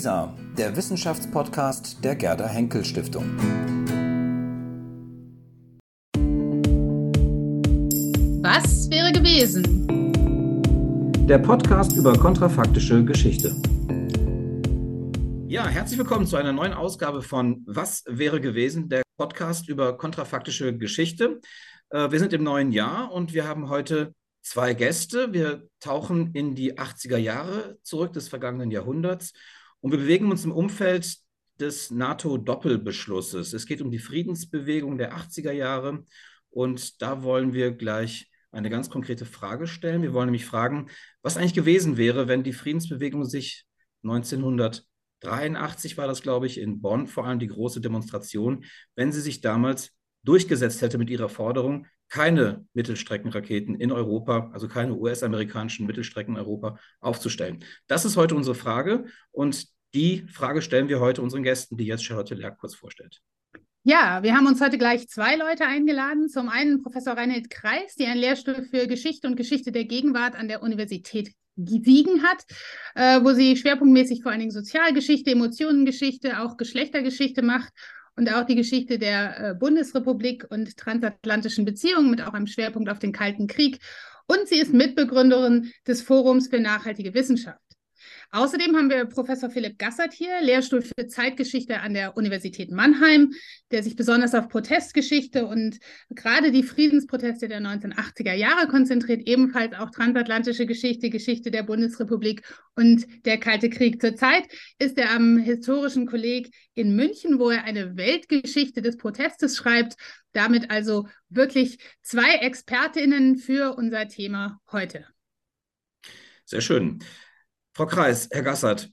WISA, der Wissenschaftspodcast der Gerda Henkel Stiftung. Was wäre gewesen? Der Podcast über kontrafaktische Geschichte. Ja, herzlich willkommen zu einer neuen Ausgabe von Was wäre gewesen, der Podcast über kontrafaktische Geschichte. Äh, wir sind im neuen Jahr und wir haben heute zwei Gäste. Wir tauchen in die 80er Jahre zurück des vergangenen Jahrhunderts und wir bewegen uns im Umfeld des NATO-Doppelbeschlusses. Es geht um die Friedensbewegung der 80er Jahre und da wollen wir gleich eine ganz konkrete Frage stellen. Wir wollen nämlich fragen, was eigentlich gewesen wäre, wenn die Friedensbewegung sich 1983 war das, glaube ich, in Bonn, vor allem die große Demonstration, wenn sie sich damals durchgesetzt hätte mit ihrer Forderung, keine Mittelstreckenraketen in Europa, also keine US-amerikanischen Mittelstrecken in Europa aufzustellen. Das ist heute unsere Frage und die Frage stellen wir heute unseren Gästen, die jetzt Charlotte Lerck kurz vorstellt. Ja, wir haben uns heute gleich zwei Leute eingeladen. Zum einen Professor Reinhold Kreis, die einen Lehrstuhl für Geschichte und Geschichte der Gegenwart an der Universität Siegen hat, äh, wo sie schwerpunktmäßig vor allen Dingen Sozialgeschichte, Emotionengeschichte, auch Geschlechtergeschichte macht und auch die Geschichte der äh, Bundesrepublik und transatlantischen Beziehungen mit auch einem Schwerpunkt auf den Kalten Krieg. Und sie ist Mitbegründerin des Forums für nachhaltige Wissenschaft. Außerdem haben wir Professor Philipp Gassert hier, Lehrstuhl für Zeitgeschichte an der Universität Mannheim, der sich besonders auf Protestgeschichte und gerade die Friedensproteste der 1980er Jahre konzentriert, ebenfalls auch transatlantische Geschichte, Geschichte der Bundesrepublik und der Kalte Krieg. Zurzeit ist er am Historischen Kolleg in München, wo er eine Weltgeschichte des Protestes schreibt. Damit also wirklich zwei Expertinnen für unser Thema heute. Sehr schön. Frau Kreis, Herr Gassert,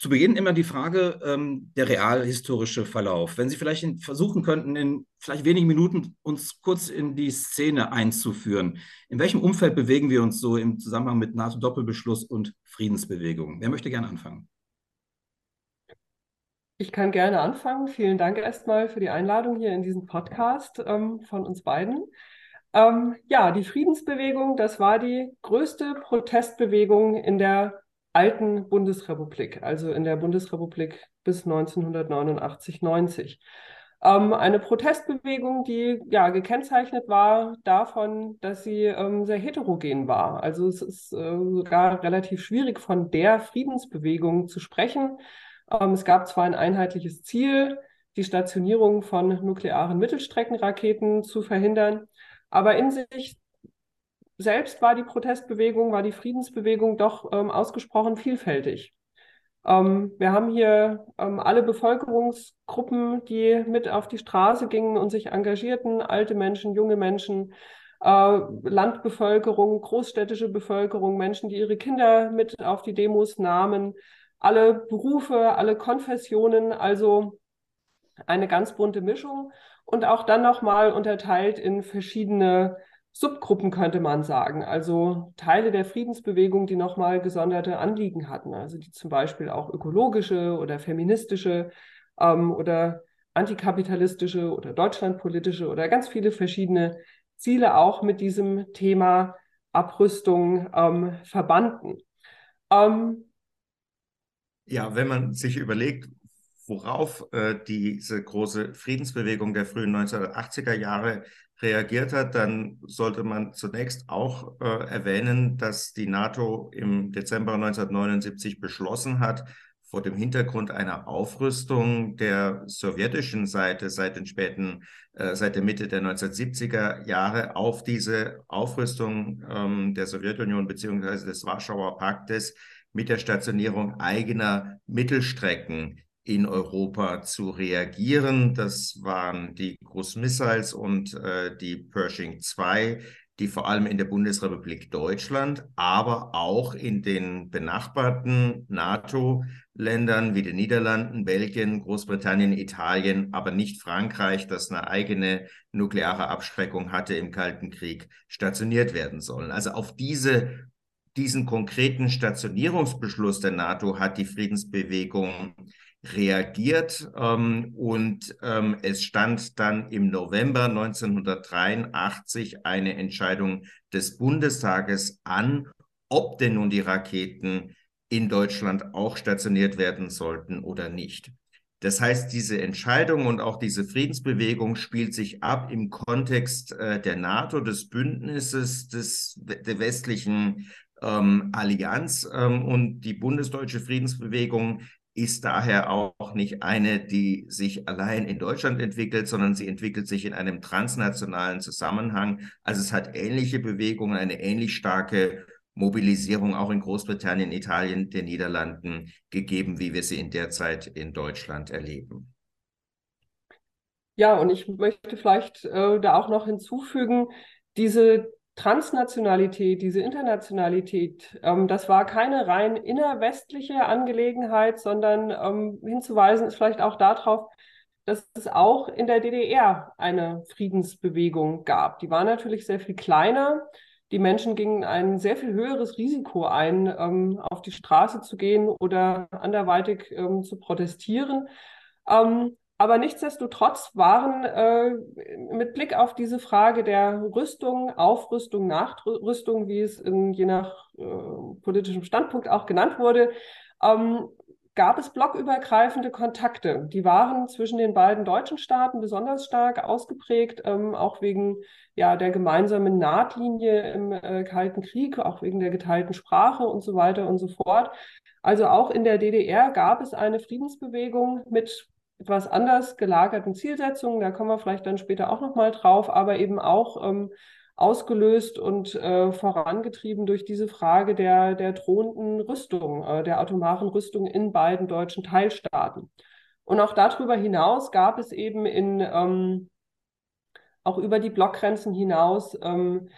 zu Beginn immer die Frage, ähm, der realhistorische Verlauf. Wenn Sie vielleicht in, versuchen könnten, in vielleicht wenigen Minuten uns kurz in die Szene einzuführen. In welchem Umfeld bewegen wir uns so im Zusammenhang mit NATO-Doppelbeschluss und Friedensbewegung? Wer möchte gerne anfangen? Ich kann gerne anfangen. Vielen Dank erstmal für die Einladung hier in diesen Podcast ähm, von uns beiden. Ähm, ja, die Friedensbewegung, das war die größte Protestbewegung in der alten Bundesrepublik, also in der Bundesrepublik bis 1989, 90. Ähm, eine Protestbewegung, die ja gekennzeichnet war davon, dass sie ähm, sehr heterogen war. Also es ist äh, sogar relativ schwierig von der Friedensbewegung zu sprechen. Ähm, es gab zwar ein einheitliches Ziel, die Stationierung von nuklearen Mittelstreckenraketen zu verhindern, aber in sich selbst war die Protestbewegung, war die Friedensbewegung doch ähm, ausgesprochen vielfältig. Ähm, wir haben hier ähm, alle Bevölkerungsgruppen, die mit auf die Straße gingen und sich engagierten, alte Menschen, junge Menschen, äh, Landbevölkerung, großstädtische Bevölkerung, Menschen, die ihre Kinder mit auf die Demos nahmen, alle Berufe, alle Konfessionen, also eine ganz bunte Mischung und auch dann nochmal unterteilt in verschiedene Subgruppen könnte man sagen, also Teile der Friedensbewegung, die nochmal gesonderte Anliegen hatten, also die zum Beispiel auch ökologische oder feministische ähm, oder antikapitalistische oder deutschlandpolitische oder ganz viele verschiedene Ziele auch mit diesem Thema Abrüstung ähm, verbanden. Ähm, ja, wenn man sich überlegt, worauf äh, diese große Friedensbewegung der frühen 1980er Jahre reagiert hat, dann sollte man zunächst auch äh, erwähnen, dass die NATO im Dezember 1979 beschlossen hat, vor dem Hintergrund einer Aufrüstung der sowjetischen Seite seit den späten, äh, seit der Mitte der 1970er Jahre auf diese Aufrüstung ähm, der Sowjetunion beziehungsweise des Warschauer Paktes mit der Stationierung eigener Mittelstrecken in Europa zu reagieren. Das waren die Cruise Missiles und äh, die Pershing 2, die vor allem in der Bundesrepublik Deutschland, aber auch in den benachbarten NATO-Ländern wie den Niederlanden, Belgien, Großbritannien, Italien, aber nicht Frankreich, das eine eigene nukleare Abschreckung hatte im Kalten Krieg, stationiert werden sollen. Also auf diese diesen konkreten Stationierungsbeschluss der NATO hat die Friedensbewegung reagiert ähm, und ähm, es stand dann im November 1983 eine Entscheidung des Bundestages an, ob denn nun die Raketen in Deutschland auch stationiert werden sollten oder nicht. Das heißt, diese Entscheidung und auch diese Friedensbewegung spielt sich ab im Kontext äh, der NATO, des Bündnisses, des, der westlichen ähm, Allianz. Ähm, und die bundesdeutsche Friedensbewegung ist daher auch nicht eine, die sich allein in Deutschland entwickelt, sondern sie entwickelt sich in einem transnationalen Zusammenhang. Also es hat ähnliche Bewegungen, eine ähnlich starke Mobilisierung auch in Großbritannien, Italien, den Niederlanden gegeben, wie wir sie in der Zeit in Deutschland erleben. Ja, und ich möchte vielleicht äh, da auch noch hinzufügen, diese Transnationalität, diese Internationalität, ähm, das war keine rein innerwestliche Angelegenheit, sondern ähm, hinzuweisen ist vielleicht auch darauf, dass es auch in der DDR eine Friedensbewegung gab. Die war natürlich sehr viel kleiner. Die Menschen gingen ein sehr viel höheres Risiko ein, ähm, auf die Straße zu gehen oder anderweitig ähm, zu protestieren. Aber nichtsdestotrotz waren äh, mit Blick auf diese Frage der Rüstung, Aufrüstung, Nachrüstung, wie es in, je nach äh, politischem Standpunkt auch genannt wurde, ähm, gab es blockübergreifende Kontakte. Die waren zwischen den beiden deutschen Staaten besonders stark ausgeprägt, ähm, auch wegen ja, der gemeinsamen Nahtlinie im äh, Kalten Krieg, auch wegen der geteilten Sprache und so weiter und so fort. Also auch in der DDR gab es eine Friedensbewegung mit etwas anders gelagerten Zielsetzungen, da kommen wir vielleicht dann später auch nochmal drauf, aber eben auch ähm, ausgelöst und äh, vorangetrieben durch diese Frage der, der drohenden Rüstung, äh, der atomaren Rüstung in beiden deutschen Teilstaaten. Und auch darüber hinaus gab es eben in, ähm, auch über die Blockgrenzen hinaus, ähm,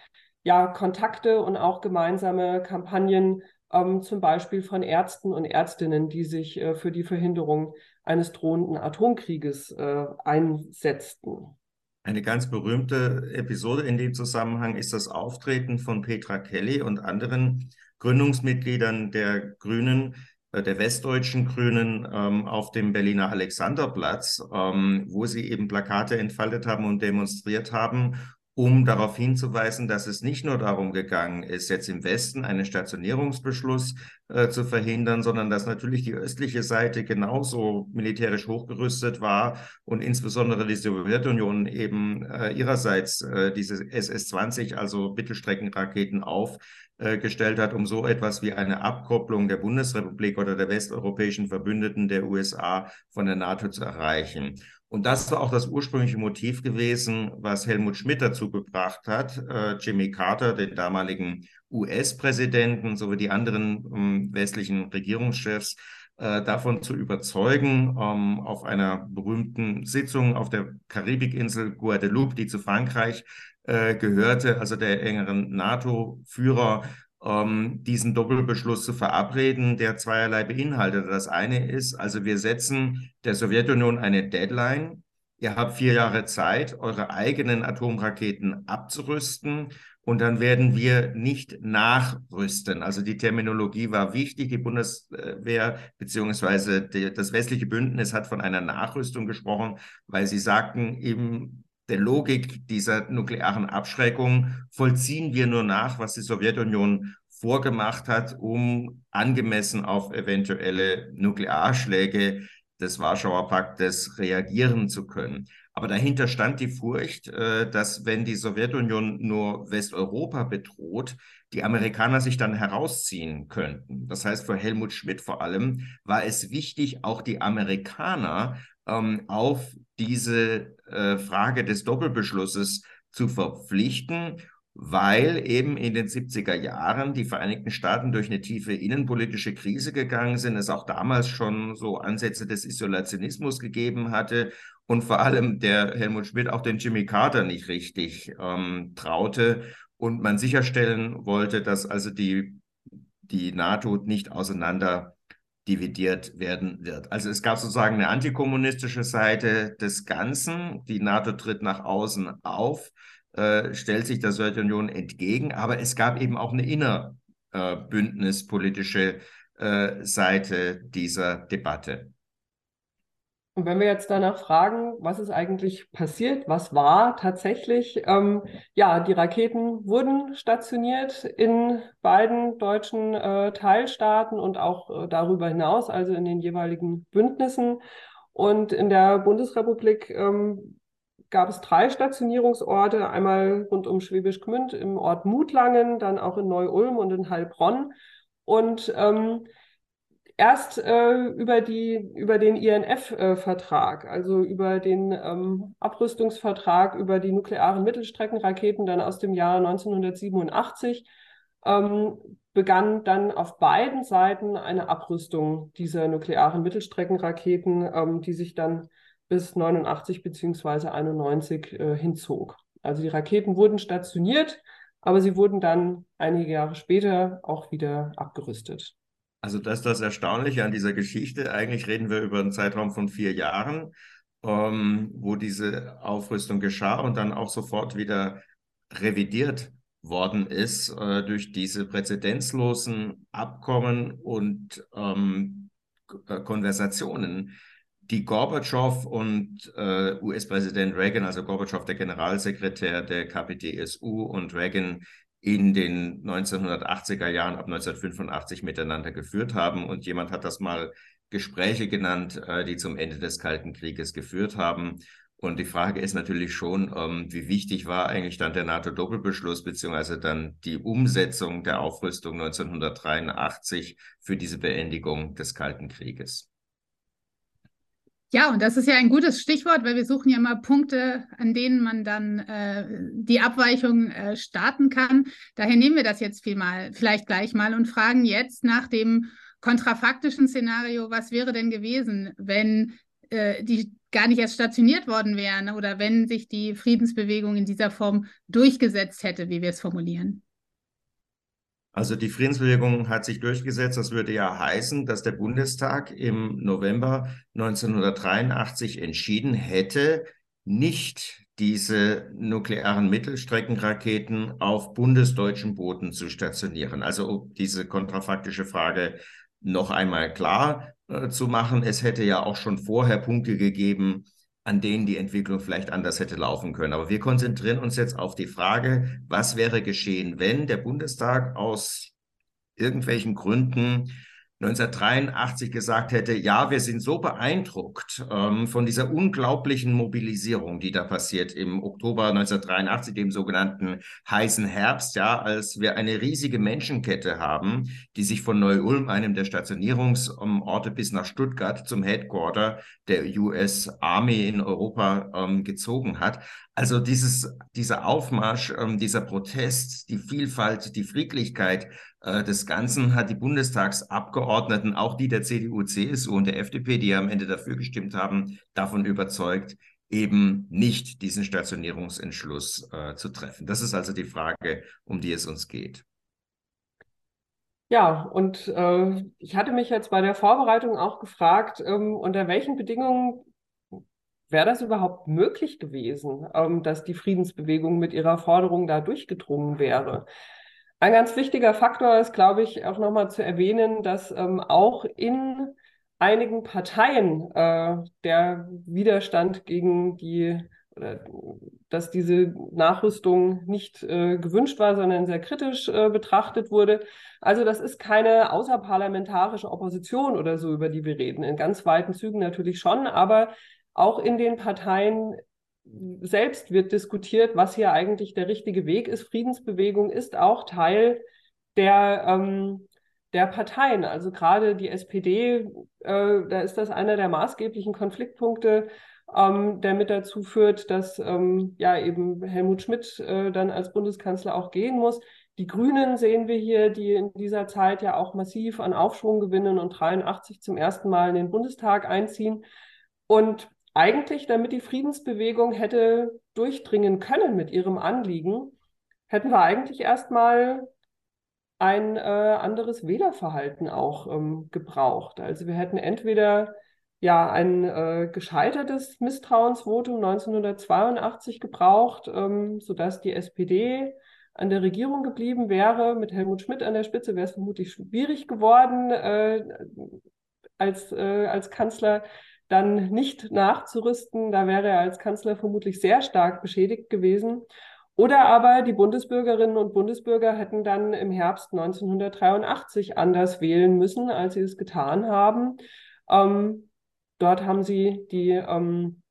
ja, Kontakte und auch gemeinsame Kampagnen, ähm, zum Beispiel von Ärzten und Ärztinnen, die sich äh, für die Verhinderung eines drohenden Atomkrieges äh, einsetzten. Eine ganz berühmte Episode in dem Zusammenhang ist das Auftreten von Petra Kelly und anderen Gründungsmitgliedern der Grünen, äh, der westdeutschen Grünen ähm, auf dem Berliner Alexanderplatz, ähm, wo sie eben Plakate entfaltet haben und demonstriert haben um darauf hinzuweisen, dass es nicht nur darum gegangen ist, jetzt im Westen einen Stationierungsbeschluss äh, zu verhindern, sondern dass natürlich die östliche Seite genauso militärisch hochgerüstet war und insbesondere die Sowjetunion eben äh, ihrerseits äh, diese SS-20, also Mittelstreckenraketen aufgestellt hat, um so etwas wie eine Abkopplung der Bundesrepublik oder der westeuropäischen Verbündeten der USA von der NATO zu erreichen. Und das war auch das ursprüngliche Motiv gewesen, was Helmut Schmidt dazu gebracht hat, äh, Jimmy Carter, den damaligen US-Präsidenten, sowie die anderen ähm, westlichen Regierungschefs, äh, davon zu überzeugen, ähm, auf einer berühmten Sitzung auf der Karibikinsel Guadeloupe, die zu Frankreich äh, gehörte, also der engeren NATO-Führer, ähm, diesen Doppelbeschluss zu verabreden, der zweierlei beinhaltet. Das eine ist, also wir setzen der Sowjetunion eine Deadline. Ihr habt vier Jahre Zeit, eure eigenen Atomraketen abzurüsten und dann werden wir nicht nachrüsten. Also die Terminologie war wichtig. Die Bundeswehr beziehungsweise das westliche Bündnis hat von einer Nachrüstung gesprochen, weil sie sagten, eben der Logik dieser nuklearen Abschreckung vollziehen wir nur nach, was die Sowjetunion vorgemacht hat, um angemessen auf eventuelle Nuklearschläge des Warschauer Paktes reagieren zu können. Aber dahinter stand die Furcht, äh, dass wenn die Sowjetunion nur Westeuropa bedroht, die Amerikaner sich dann herausziehen könnten. Das heißt, für Helmut Schmidt vor allem war es wichtig, auch die Amerikaner ähm, auf diese äh, Frage des Doppelbeschlusses zu verpflichten, weil eben in den 70er Jahren die Vereinigten Staaten durch eine tiefe innenpolitische Krise gegangen sind, es auch damals schon so Ansätze des Isolationismus gegeben hatte und vor allem der Helmut Schmidt auch den Jimmy Carter nicht richtig ähm, traute und man sicherstellen wollte, dass also die, die NATO nicht auseinander dividiert werden wird. Also es gab sozusagen eine antikommunistische Seite des Ganzen. Die NATO tritt nach außen auf, äh, stellt sich der Sowjetunion entgegen, aber es gab eben auch eine innerbündnispolitische äh, Seite dieser Debatte. Und wenn wir jetzt danach fragen, was ist eigentlich passiert, was war tatsächlich, ähm, ja, die Raketen wurden stationiert in beiden deutschen äh, Teilstaaten und auch äh, darüber hinaus, also in den jeweiligen Bündnissen. Und in der Bundesrepublik ähm, gab es drei Stationierungsorte, einmal rund um Schwäbisch Gmünd im Ort Mutlangen, dann auch in Neu-Ulm und in Heilbronn. Und ähm, erst äh, über, die, über den INF-Vertrag, äh, also über den ähm, Abrüstungsvertrag über die nuklearen Mittelstreckenraketen dann aus dem Jahr 1987, ähm, begann dann auf beiden Seiten eine Abrüstung dieser nuklearen Mittelstreckenraketen, ähm, die sich dann bis 89 bzw. 91 äh, hinzog. Also die Raketen wurden stationiert, aber sie wurden dann einige Jahre später auch wieder abgerüstet. Also das ist das Erstaunliche an dieser Geschichte. Eigentlich reden wir über einen Zeitraum von vier Jahren, ähm, wo diese Aufrüstung geschah und dann auch sofort wieder revidiert worden ist äh, durch diese präzedenzlosen Abkommen und ähm, äh, Konversationen, die Gorbatschow und äh, US-Präsident Reagan, also Gorbatschow der Generalsekretär der KPDSU und Reagan in den 1980er Jahren ab 1985 miteinander geführt haben. Und jemand hat das mal Gespräche genannt, äh, die zum Ende des Kalten Krieges geführt haben. Und die Frage ist natürlich schon, ähm, wie wichtig war eigentlich dann der NATO-Doppelbeschluss beziehungsweise dann die Umsetzung der Aufrüstung 1983 für diese Beendigung des Kalten Krieges. Ja, und das ist ja ein gutes Stichwort, weil wir suchen ja mal Punkte, an denen man dann äh, die Abweichung äh, starten kann. Daher nehmen wir das jetzt viel mal, vielleicht gleich mal und fragen jetzt nach dem kontrafaktischen Szenario, was wäre denn gewesen, wenn äh, die gar nicht erst stationiert worden wären oder wenn sich die Friedensbewegung in dieser Form durchgesetzt hätte, wie wir es formulieren. Also die Friedensbewegung hat sich durchgesetzt. Das würde ja heißen, dass der Bundestag im November 1983 entschieden hätte, nicht diese nuklearen Mittelstreckenraketen auf bundesdeutschem Boden zu stationieren. Also um diese kontrafaktische Frage noch einmal klar äh, zu machen. Es hätte ja auch schon vorher Punkte gegeben, an denen die Entwicklung vielleicht anders hätte laufen können. Aber wir konzentrieren uns jetzt auf die Frage, was wäre geschehen, wenn der Bundestag aus irgendwelchen Gründen 1983 gesagt hätte, ja, wir sind so beeindruckt ähm, von dieser unglaublichen Mobilisierung, die da passiert im Oktober 1983, dem sogenannten heißen Herbst, ja, als wir eine riesige Menschenkette haben, die sich von Neu-Ulm, einem der Stationierungsorte, bis nach Stuttgart zum Headquarter der US Army in Europa ähm, gezogen hat. Also dieses, dieser Aufmarsch, ähm, dieser Protest, die Vielfalt, die Friedlichkeit äh, des Ganzen hat die Bundestagsabgeordneten, auch die der CDU, CSU und der FDP, die ja am Ende dafür gestimmt haben, davon überzeugt, eben nicht diesen Stationierungsentschluss äh, zu treffen. Das ist also die Frage, um die es uns geht. Ja, und äh, ich hatte mich jetzt bei der Vorbereitung auch gefragt, ähm, unter welchen Bedingungen wäre das überhaupt möglich gewesen, ähm, dass die Friedensbewegung mit ihrer Forderung da durchgedrungen wäre. Ein ganz wichtiger Faktor ist, glaube ich, auch nochmal zu erwähnen, dass ähm, auch in einigen Parteien äh, der Widerstand gegen die oder dass diese Nachrüstung nicht äh, gewünscht war, sondern sehr kritisch äh, betrachtet wurde. Also das ist keine außerparlamentarische Opposition oder so, über die wir reden. In ganz weiten Zügen natürlich schon, aber auch in den Parteien selbst wird diskutiert, was hier eigentlich der richtige Weg ist. Friedensbewegung ist auch Teil der, ähm, der Parteien. Also gerade die SPD, äh, da ist das einer der maßgeblichen Konfliktpunkte, ähm, der mit dazu führt, dass ähm, ja eben Helmut Schmidt äh, dann als Bundeskanzler auch gehen muss. Die Grünen sehen wir hier, die in dieser Zeit ja auch massiv an Aufschwung gewinnen und 83 zum ersten Mal in den Bundestag einziehen. Und eigentlich, damit die Friedensbewegung hätte durchdringen können mit ihrem Anliegen, hätten wir eigentlich erstmal ein äh, anderes Wählerverhalten auch ähm, gebraucht. Also wir hätten entweder ja ein äh, gescheitertes Misstrauensvotum 1982 gebraucht, ähm, sodass die SPD an der Regierung geblieben wäre. Mit Helmut Schmidt an der Spitze wäre es vermutlich schwierig geworden äh, als, äh, als Kanzler dann nicht nachzurüsten. Da wäre er als Kanzler vermutlich sehr stark beschädigt gewesen. Oder aber die Bundesbürgerinnen und Bundesbürger hätten dann im Herbst 1983 anders wählen müssen, als sie es getan haben. Ähm, dort haben sie die ähm,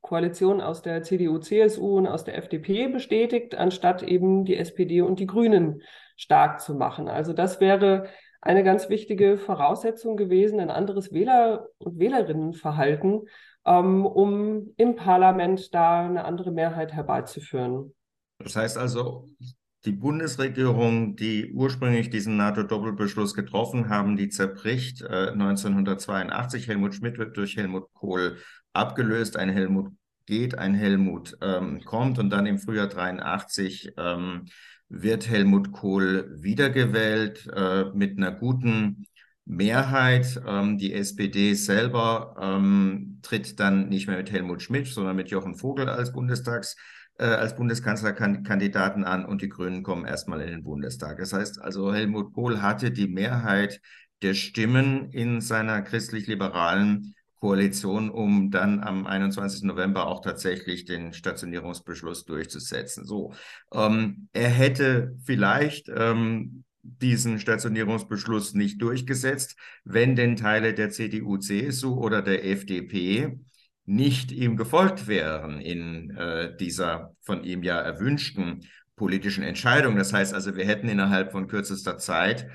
Koalition aus der CDU, CSU und aus der FDP bestätigt, anstatt eben die SPD und die Grünen stark zu machen. Also das wäre eine ganz wichtige Voraussetzung gewesen, ein anderes Wähler- und Wählerinnenverhalten, ähm, um im Parlament da eine andere Mehrheit herbeizuführen. Das heißt also, die Bundesregierung, die ursprünglich diesen NATO-Doppelbeschluss getroffen haben, die zerbricht äh, 1982. Helmut Schmidt wird durch Helmut Kohl abgelöst. Ein Helmut geht, ein Helmut ähm, kommt und dann im Frühjahr 83 ähm, wird Helmut Kohl wiedergewählt äh, mit einer guten Mehrheit. Ähm, die SPD selber ähm, tritt dann nicht mehr mit Helmut Schmidt, sondern mit Jochen Vogel als Bundestags äh, als Bundeskanzlerkandidaten an und die Grünen kommen erstmal in den Bundestag. Das heißt also, Helmut Kohl hatte die Mehrheit der Stimmen in seiner christlich-liberalen Koalition, um dann am 21. November auch tatsächlich den Stationierungsbeschluss durchzusetzen. So, ähm, er hätte vielleicht ähm, diesen Stationierungsbeschluss nicht durchgesetzt, wenn denn Teile der CDU, CSU oder der FDP nicht ihm gefolgt wären in äh, dieser von ihm ja erwünschten politischen Entscheidung. Das heißt also, wir hätten innerhalb von kürzester Zeit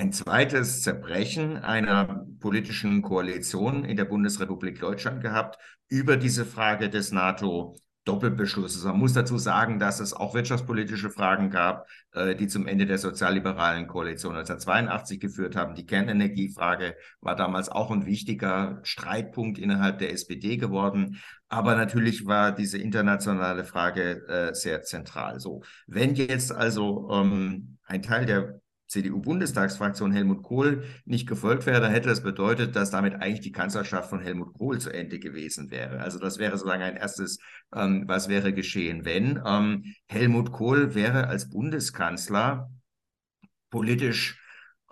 ein zweites Zerbrechen einer politischen Koalition in der Bundesrepublik Deutschland gehabt über diese Frage des NATO Doppelbeschlusses. Man muss dazu sagen, dass es auch wirtschaftspolitische Fragen gab, äh, die zum Ende der sozialliberalen Koalition 1982 geführt haben. Die Kernenergiefrage war damals auch ein wichtiger Streitpunkt innerhalb der SPD geworden. Aber natürlich war diese internationale Frage äh, sehr zentral. So, wenn jetzt also ähm, ein Teil der CDU-Bundestagsfraktion Helmut Kohl nicht gefolgt wäre, dann hätte das bedeutet, dass damit eigentlich die Kanzlerschaft von Helmut Kohl zu Ende gewesen wäre. Also das wäre sozusagen ein erstes, ähm, was wäre geschehen, wenn ähm, Helmut Kohl wäre als Bundeskanzler politisch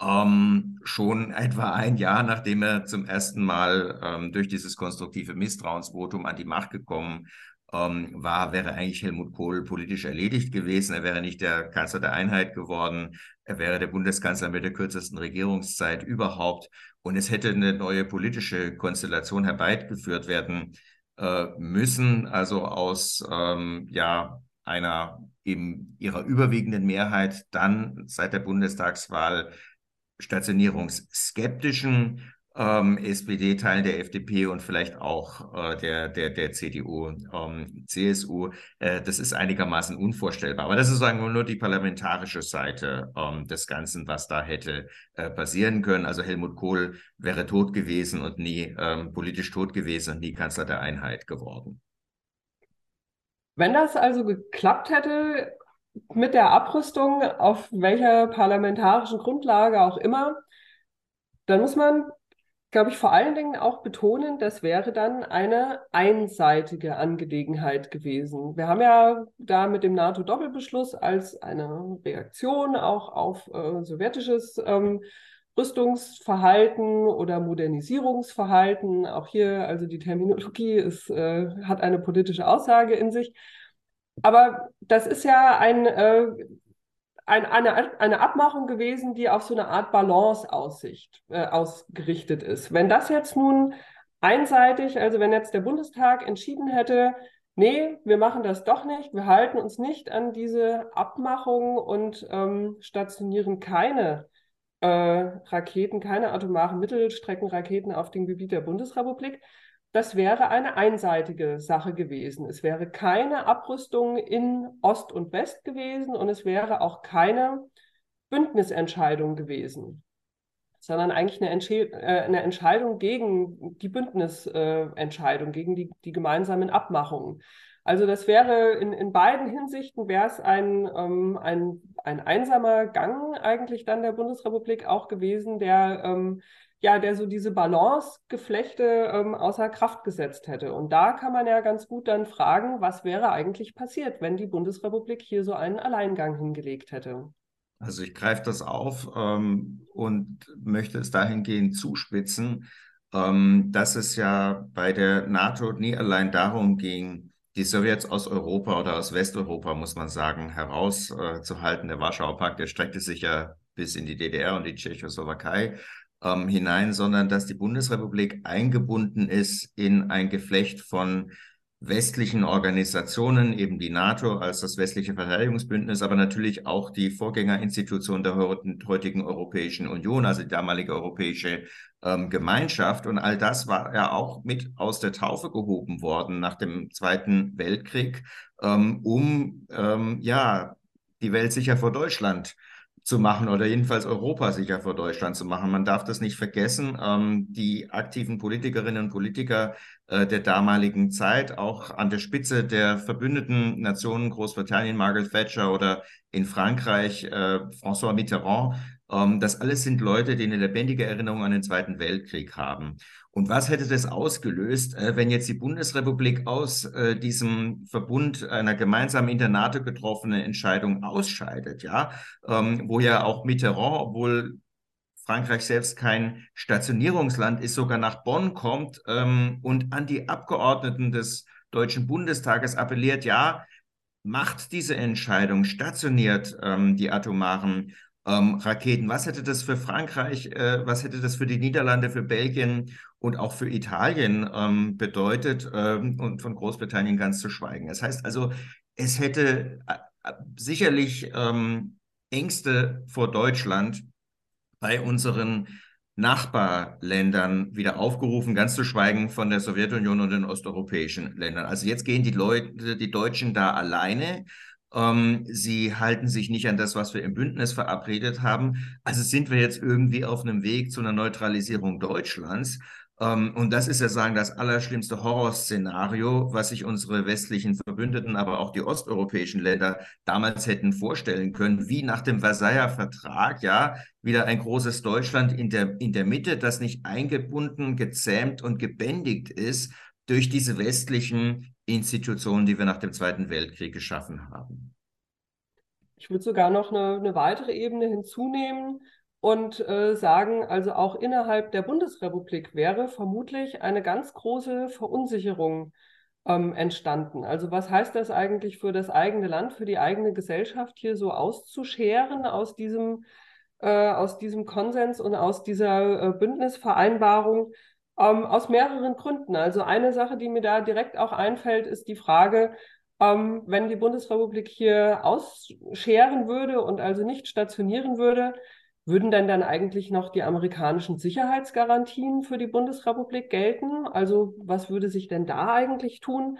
ähm, schon etwa ein Jahr, nachdem er zum ersten Mal ähm, durch dieses konstruktive Misstrauensvotum an die Macht gekommen ähm, war, wäre eigentlich Helmut Kohl politisch erledigt gewesen. Er wäre nicht der Kanzler der Einheit geworden. Er wäre der Bundeskanzler mit der kürzesten Regierungszeit überhaupt. Und es hätte eine neue politische Konstellation herbeigeführt werden äh, müssen, also aus ähm, ja, einer in ihrer überwiegenden Mehrheit dann seit der Bundestagswahl stationierungsskeptischen ähm, SPD-Teilen der FDP und vielleicht auch äh, der, der, der CDU, ähm, CSU. Äh, das ist einigermaßen unvorstellbar. Aber das ist sagen nur die parlamentarische Seite ähm, des Ganzen, was da hätte äh, passieren können. Also Helmut Kohl wäre tot gewesen und nie ähm, politisch tot gewesen und nie Kanzler der Einheit geworden. Wenn das also geklappt hätte mit der Abrüstung, auf welcher parlamentarischen Grundlage auch immer, dann muss man glaube ich, vor allen Dingen auch betonen, das wäre dann eine einseitige Angelegenheit gewesen. Wir haben ja da mit dem NATO-Doppelbeschluss als eine Reaktion auch auf äh, sowjetisches ähm, Rüstungsverhalten oder Modernisierungsverhalten, auch hier, also die Terminologie ist, äh, hat eine politische Aussage in sich. Aber das ist ja ein äh, ein, eine, eine Abmachung gewesen, die auf so eine Art Balance-Aussicht äh, ausgerichtet ist. Wenn das jetzt nun einseitig, also wenn jetzt der Bundestag entschieden hätte, nee, wir machen das doch nicht, wir halten uns nicht an diese Abmachung und ähm, stationieren keine äh, Raketen, keine atomaren Mittelstreckenraketen auf dem Gebiet der Bundesrepublik, das wäre eine einseitige Sache gewesen. Es wäre keine Abrüstung in Ost und West gewesen und es wäre auch keine Bündnisentscheidung gewesen, sondern eigentlich eine, Entsche äh, eine Entscheidung gegen die Bündnisentscheidung, äh, gegen die, die gemeinsamen Abmachungen. Also das wäre in, in beiden Hinsichten wäre es ein, ähm, ein, ein einsamer Gang eigentlich dann der Bundesrepublik auch gewesen, der ähm, ja, der so diese Balance-Geflechte ähm, außer Kraft gesetzt hätte. Und da kann man ja ganz gut dann fragen, was wäre eigentlich passiert, wenn die Bundesrepublik hier so einen Alleingang hingelegt hätte. Also ich greife das auf ähm, und möchte es dahingehend zuspitzen. ähm, dass es ja bei der NATO nie allein darum ging, die Sowjets aus Europa oder aus Westeuropa, muss man sagen, herauszuhalten. Der Warschauer Pakt, der streckte sich ja bis in die DDR und die Tschechoslowakei ähm, hinein, sondern dass die Bundesrepublik eingebunden ist in ein Geflecht von westlichen Organisationen, eben die NATO als das westliche Verteidigungsbündnis, aber natürlich auch die Vorgängerinstitution der heutigen Europäischen Union, also die damalige Europäische ähm, Gemeinschaft. Und all das war ja auch mit aus der Taufe gehoben worden nach dem Zweiten Weltkrieg, ähm, um ähm, ja die Welt sicher vor Deutschland zu machen oder jedenfalls Europa sicher vor Deutschland zu machen. Man darf das nicht vergessen. Ähm, die aktiven Politikerinnen und Politiker äh, der damaligen Zeit, auch an der Spitze der verbündeten Nationen Großbritannien, Margaret Thatcher oder in Frankreich äh, François Mitterrand, das alles sind Leute, die eine lebendige Erinnerung an den Zweiten Weltkrieg haben. Und was hätte das ausgelöst, äh, wenn jetzt die Bundesrepublik aus äh, diesem Verbund einer gemeinsam in der NATO getroffenen Entscheidung ausscheidet, ja, ähm, wo ja auch Mitterrand, obwohl Frankreich selbst kein Stationierungsland ist, sogar nach Bonn kommt ähm, und an die Abgeordneten des Deutschen Bundestages appelliert, ja, macht diese Entscheidung, stationiert ähm, die atomaren ähm, Raketen. Was hätte das für Frankreich, äh, was hätte das für die Niederlande, für Belgien und auch für Italien ähm, bedeutet ähm, und von Großbritannien ganz zu schweigen? Das heißt also, es hätte äh, sicherlich ähm, Ängste vor Deutschland bei unseren Nachbarländern wieder aufgerufen, ganz zu schweigen von der Sowjetunion und den osteuropäischen Ländern. Also jetzt gehen die Leute, die Deutschen da alleine ähm, sie halten sich nicht an das, was wir im Bündnis verabredet haben. Also sind wir jetzt irgendwie auf einem Weg zu einer Neutralisierung Deutschlands. Ähm, und das ist ja sagen das allerschlimmste Horrorszenario, was sich unsere westlichen Verbündeten, aber auch die osteuropäischen Länder damals hätten vorstellen können, wie nach dem Versailler Vertrag, ja, wieder ein großes Deutschland in der, in der Mitte, das nicht eingebunden, gezähmt und gebändigt ist durch diese westlichen Institutionen, die wir nach dem Zweiten Weltkrieg geschaffen haben. Ich würde sogar noch eine, eine weitere Ebene hinzunehmen und äh, sagen, also auch innerhalb der Bundesrepublik wäre vermutlich eine ganz große Verunsicherung ähm, entstanden. Also was heißt das eigentlich für das eigene Land, für die eigene Gesellschaft hier so auszuscheren aus diesem, äh, aus diesem Konsens und aus dieser äh, Bündnisvereinbarung? Ähm, aus mehreren Gründen. Also eine Sache, die mir da direkt auch einfällt, ist die Frage, ähm, wenn die Bundesrepublik hier ausscheren würde und also nicht stationieren würde, würden denn dann eigentlich noch die amerikanischen Sicherheitsgarantien für die Bundesrepublik gelten? Also was würde sich denn da eigentlich tun?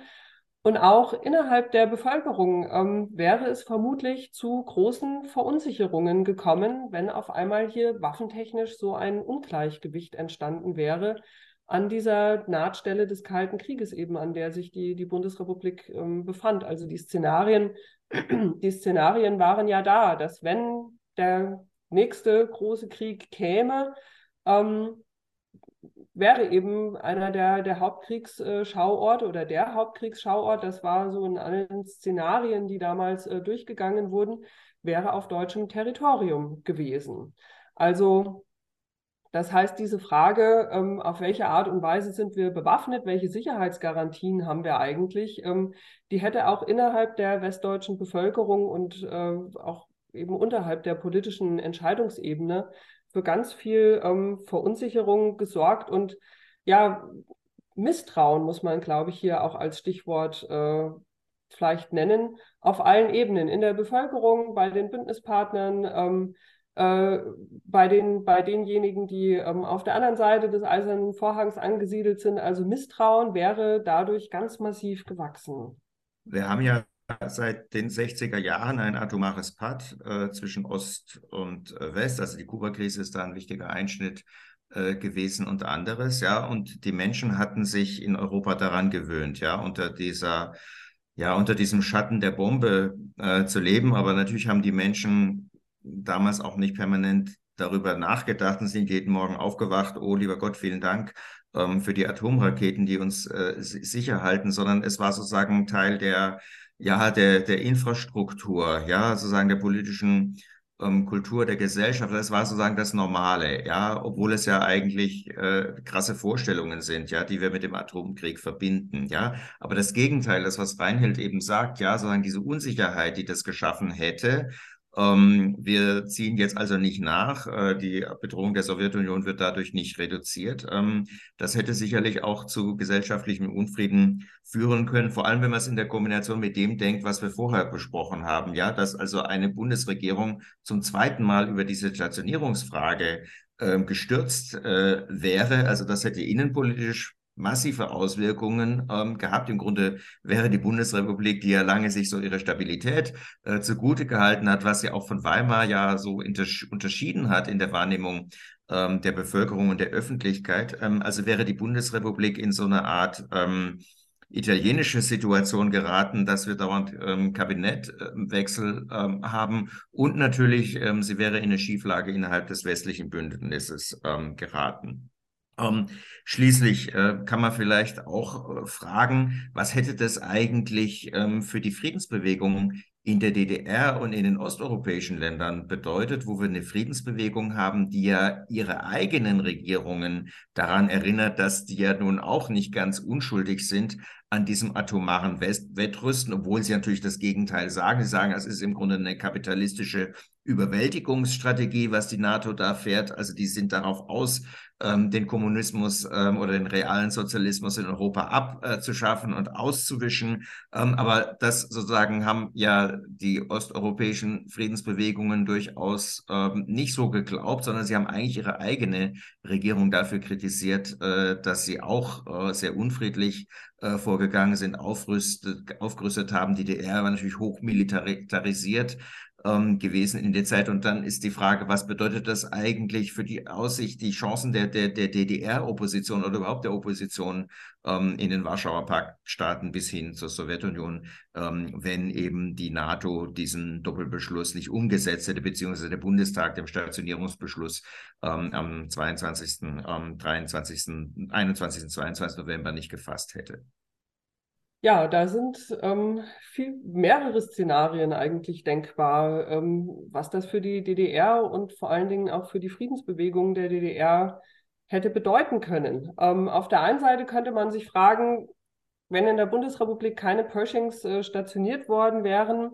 Und auch innerhalb der Bevölkerung ähm, wäre es vermutlich zu großen Verunsicherungen gekommen, wenn auf einmal hier waffentechnisch so ein Ungleichgewicht entstanden wäre, an dieser Nahtstelle des Kalten Krieges eben, an der sich die, die Bundesrepublik ähm, befand. Also die Szenarien, die Szenarien waren ja da, dass wenn der nächste große Krieg käme, ähm, wäre eben einer der, der Hauptkriegsschauorte oder der Hauptkriegsschauort, das war so in allen Szenarien, die damals äh, durchgegangen wurden, wäre auf deutschem Territorium gewesen. Also das heißt, diese Frage, ähm, auf welche Art und Weise sind wir bewaffnet, welche Sicherheitsgarantien haben wir eigentlich, ähm, die hätte auch innerhalb der westdeutschen Bevölkerung und äh, auch eben unterhalb der politischen Entscheidungsebene für ganz viel ähm, Verunsicherung gesorgt und ja, Misstrauen muss man, glaube ich, hier auch als Stichwort äh, vielleicht nennen, auf allen Ebenen, in der Bevölkerung, bei den Bündnispartnern, ähm, äh, bei, den, bei denjenigen, die ähm, auf der anderen Seite des Eisernen Vorhangs angesiedelt sind. Also Misstrauen wäre dadurch ganz massiv gewachsen. Wir haben ja seit den 60er Jahren ein atomares Pad äh, zwischen Ost und äh, West. Also die Kuba-Krise ist da ein wichtiger Einschnitt äh, gewesen und anderes, ja. Und die Menschen hatten sich in Europa daran gewöhnt, ja, unter dieser, ja, unter diesem Schatten der Bombe äh, zu leben. Aber natürlich haben die Menschen damals auch nicht permanent darüber nachgedacht und sind jeden Morgen aufgewacht, oh lieber Gott, vielen Dank ähm, für die Atomraketen, die uns äh, sicher halten, sondern es war sozusagen Teil der, ja, der, der Infrastruktur, ja, sozusagen der politischen ähm, Kultur der Gesellschaft. Das war sozusagen das Normale, ja, obwohl es ja eigentlich äh, krasse Vorstellungen sind, ja, die wir mit dem Atomkrieg verbinden, ja. Aber das Gegenteil, das was Reinhold eben sagt, ja, sozusagen diese Unsicherheit, die das geschaffen hätte, ähm, wir ziehen jetzt also nicht nach. Äh, die Bedrohung der Sowjetunion wird dadurch nicht reduziert. Ähm, das hätte sicherlich auch zu gesellschaftlichem Unfrieden führen können, vor allem wenn man es in der Kombination mit dem denkt, was wir vorher besprochen haben, ja, dass also eine Bundesregierung zum zweiten Mal über diese Stationierungsfrage äh, gestürzt äh, wäre. Also das hätte innenpolitisch massive Auswirkungen ähm, gehabt. Im Grunde wäre die Bundesrepublik, die ja lange sich so ihre Stabilität äh, zugute gehalten hat, was sie auch von Weimar ja so unterschieden hat in der Wahrnehmung ähm, der Bevölkerung und der Öffentlichkeit. Ähm, also wäre die Bundesrepublik in so eine Art ähm, italienische Situation geraten, dass wir dauernd ähm, Kabinettwechsel ähm, haben und natürlich, ähm, sie wäre in eine Schieflage innerhalb des westlichen Bündnisses ähm, geraten. Ähm, schließlich äh, kann man vielleicht auch äh, fragen, was hätte das eigentlich ähm, für die Friedensbewegung in der DDR und in den osteuropäischen Ländern bedeutet, wo wir eine Friedensbewegung haben, die ja ihre eigenen Regierungen daran erinnert, dass die ja nun auch nicht ganz unschuldig sind an diesem atomaren Wettrüsten, obwohl sie natürlich das Gegenteil sagen. Sie sagen, es ist im Grunde eine kapitalistische Überwältigungsstrategie, was die NATO da fährt. Also die sind darauf aus, ähm, den Kommunismus ähm, oder den realen Sozialismus in Europa abzuschaffen und auszuwischen. Ähm, aber das sozusagen haben ja die osteuropäischen Friedensbewegungen durchaus ähm, nicht so geglaubt, sondern sie haben eigentlich ihre eigene Regierung dafür kritisiert, äh, dass sie auch äh, sehr unfriedlich äh, vorgegangen sind, aufrüstet, aufgerüstet haben. Die DDR war natürlich hochmilitarisiert ähm, gewesen in der Zeit. Und dann ist die Frage, was bedeutet das eigentlich für die Aussicht, die Chancen der, der, der DDR-Opposition oder überhaupt der Opposition ähm, in den Warschauer Paktstaaten bis hin zur Sowjetunion, ähm, wenn eben die NATO diesen Doppelbeschluss nicht umgesetzt hätte, beziehungsweise der Bundestag den Stationierungsbeschluss ähm, am 22., 23., 21., 22. November nicht gefasst hätte. Ja, da sind ähm, viel mehrere Szenarien eigentlich denkbar, ähm, was das für die DDR und vor allen Dingen auch für die Friedensbewegung der DDR hätte bedeuten können. Ähm, auf der einen Seite könnte man sich fragen, wenn in der Bundesrepublik keine Pershings äh, stationiert worden wären,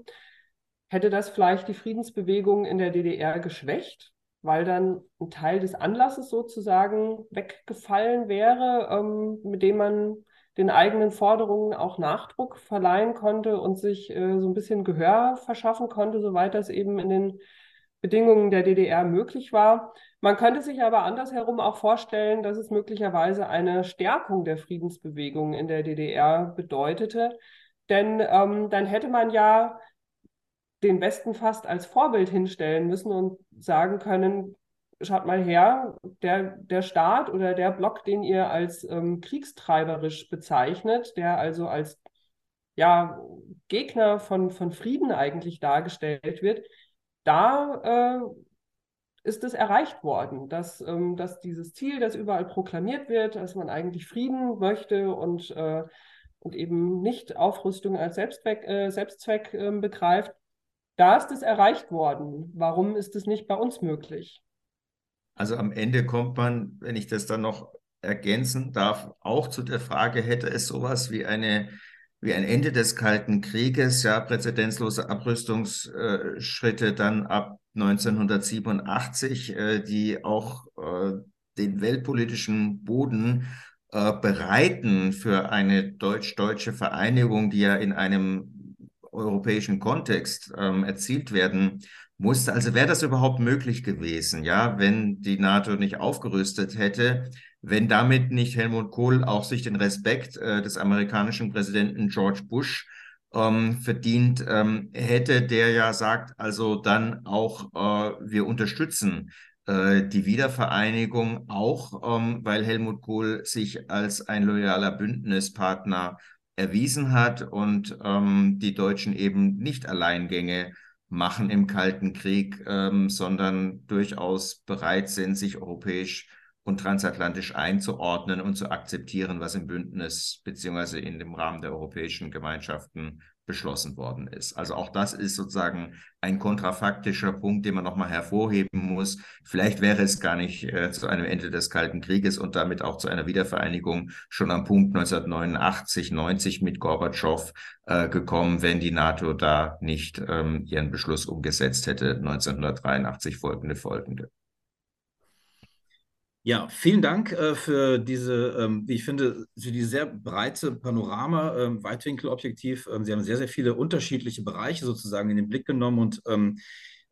hätte das vielleicht die Friedensbewegung in der DDR geschwächt, weil dann ein Teil des Anlasses sozusagen weggefallen wäre, ähm, mit dem man den eigenen Forderungen auch Nachdruck verleihen konnte und sich äh, so ein bisschen Gehör verschaffen konnte, soweit das eben in den Bedingungen der DDR möglich war. Man könnte sich aber andersherum auch vorstellen, dass es möglicherweise eine Stärkung der Friedensbewegung in der DDR bedeutete. Denn ähm, dann hätte man ja den Westen fast als Vorbild hinstellen müssen und sagen können, schaut mal her, der, der Staat oder der Block, den ihr als ähm, kriegstreiberisch bezeichnet, der also als ja, Gegner von, von Frieden eigentlich dargestellt wird, da äh, ist es erreicht worden, dass, ähm, dass dieses Ziel, das überall proklamiert wird, dass man eigentlich Frieden möchte und, äh, und eben nicht Aufrüstung als Selbstzweck, äh, Selbstzweck ähm, begreift, da ist es erreicht worden. Warum ist es nicht bei uns möglich? Also am Ende kommt man, wenn ich das dann noch ergänzen darf, auch zu der Frage, hätte es sowas wie eine wie ein Ende des Kalten Krieges, ja, präzedenzlose Abrüstungsschritte dann ab 1987, äh, die auch äh, den weltpolitischen Boden äh, bereiten für eine deutsch-deutsche Vereinigung, die ja in einem europäischen Kontext ähm, erzielt werden musste. Also wäre das überhaupt möglich gewesen, ja, wenn die NATO nicht aufgerüstet hätte, wenn damit nicht Helmut Kohl auch sich den Respekt äh, des amerikanischen Präsidenten George Bush ähm, verdient ähm, hätte, der ja sagt, also dann auch, äh, wir unterstützen äh, die Wiedervereinigung auch, ähm, weil Helmut Kohl sich als ein loyaler Bündnispartner erwiesen hat und ähm, die Deutschen eben nicht Alleingänge machen im Kalten Krieg, ähm, sondern durchaus bereit sind, sich europäisch und transatlantisch einzuordnen und zu akzeptieren, was im Bündnis beziehungsweise in dem Rahmen der europäischen Gemeinschaften beschlossen worden ist. Also auch das ist sozusagen ein kontrafaktischer Punkt, den man nochmal hervorheben muss. Vielleicht wäre es gar nicht äh, zu einem Ende des Kalten Krieges und damit auch zu einer Wiedervereinigung schon am Punkt 1989, 90 mit Gorbatschow äh, gekommen, wenn die NATO da nicht ähm, ihren Beschluss umgesetzt hätte, 1983 folgende folgende. Ja, vielen Dank äh, für diese, ähm, wie ich finde, für die sehr breite Panorama, ähm, Weitwinkelobjektiv. Ähm, Sie haben sehr, sehr viele unterschiedliche Bereiche sozusagen in den Blick genommen und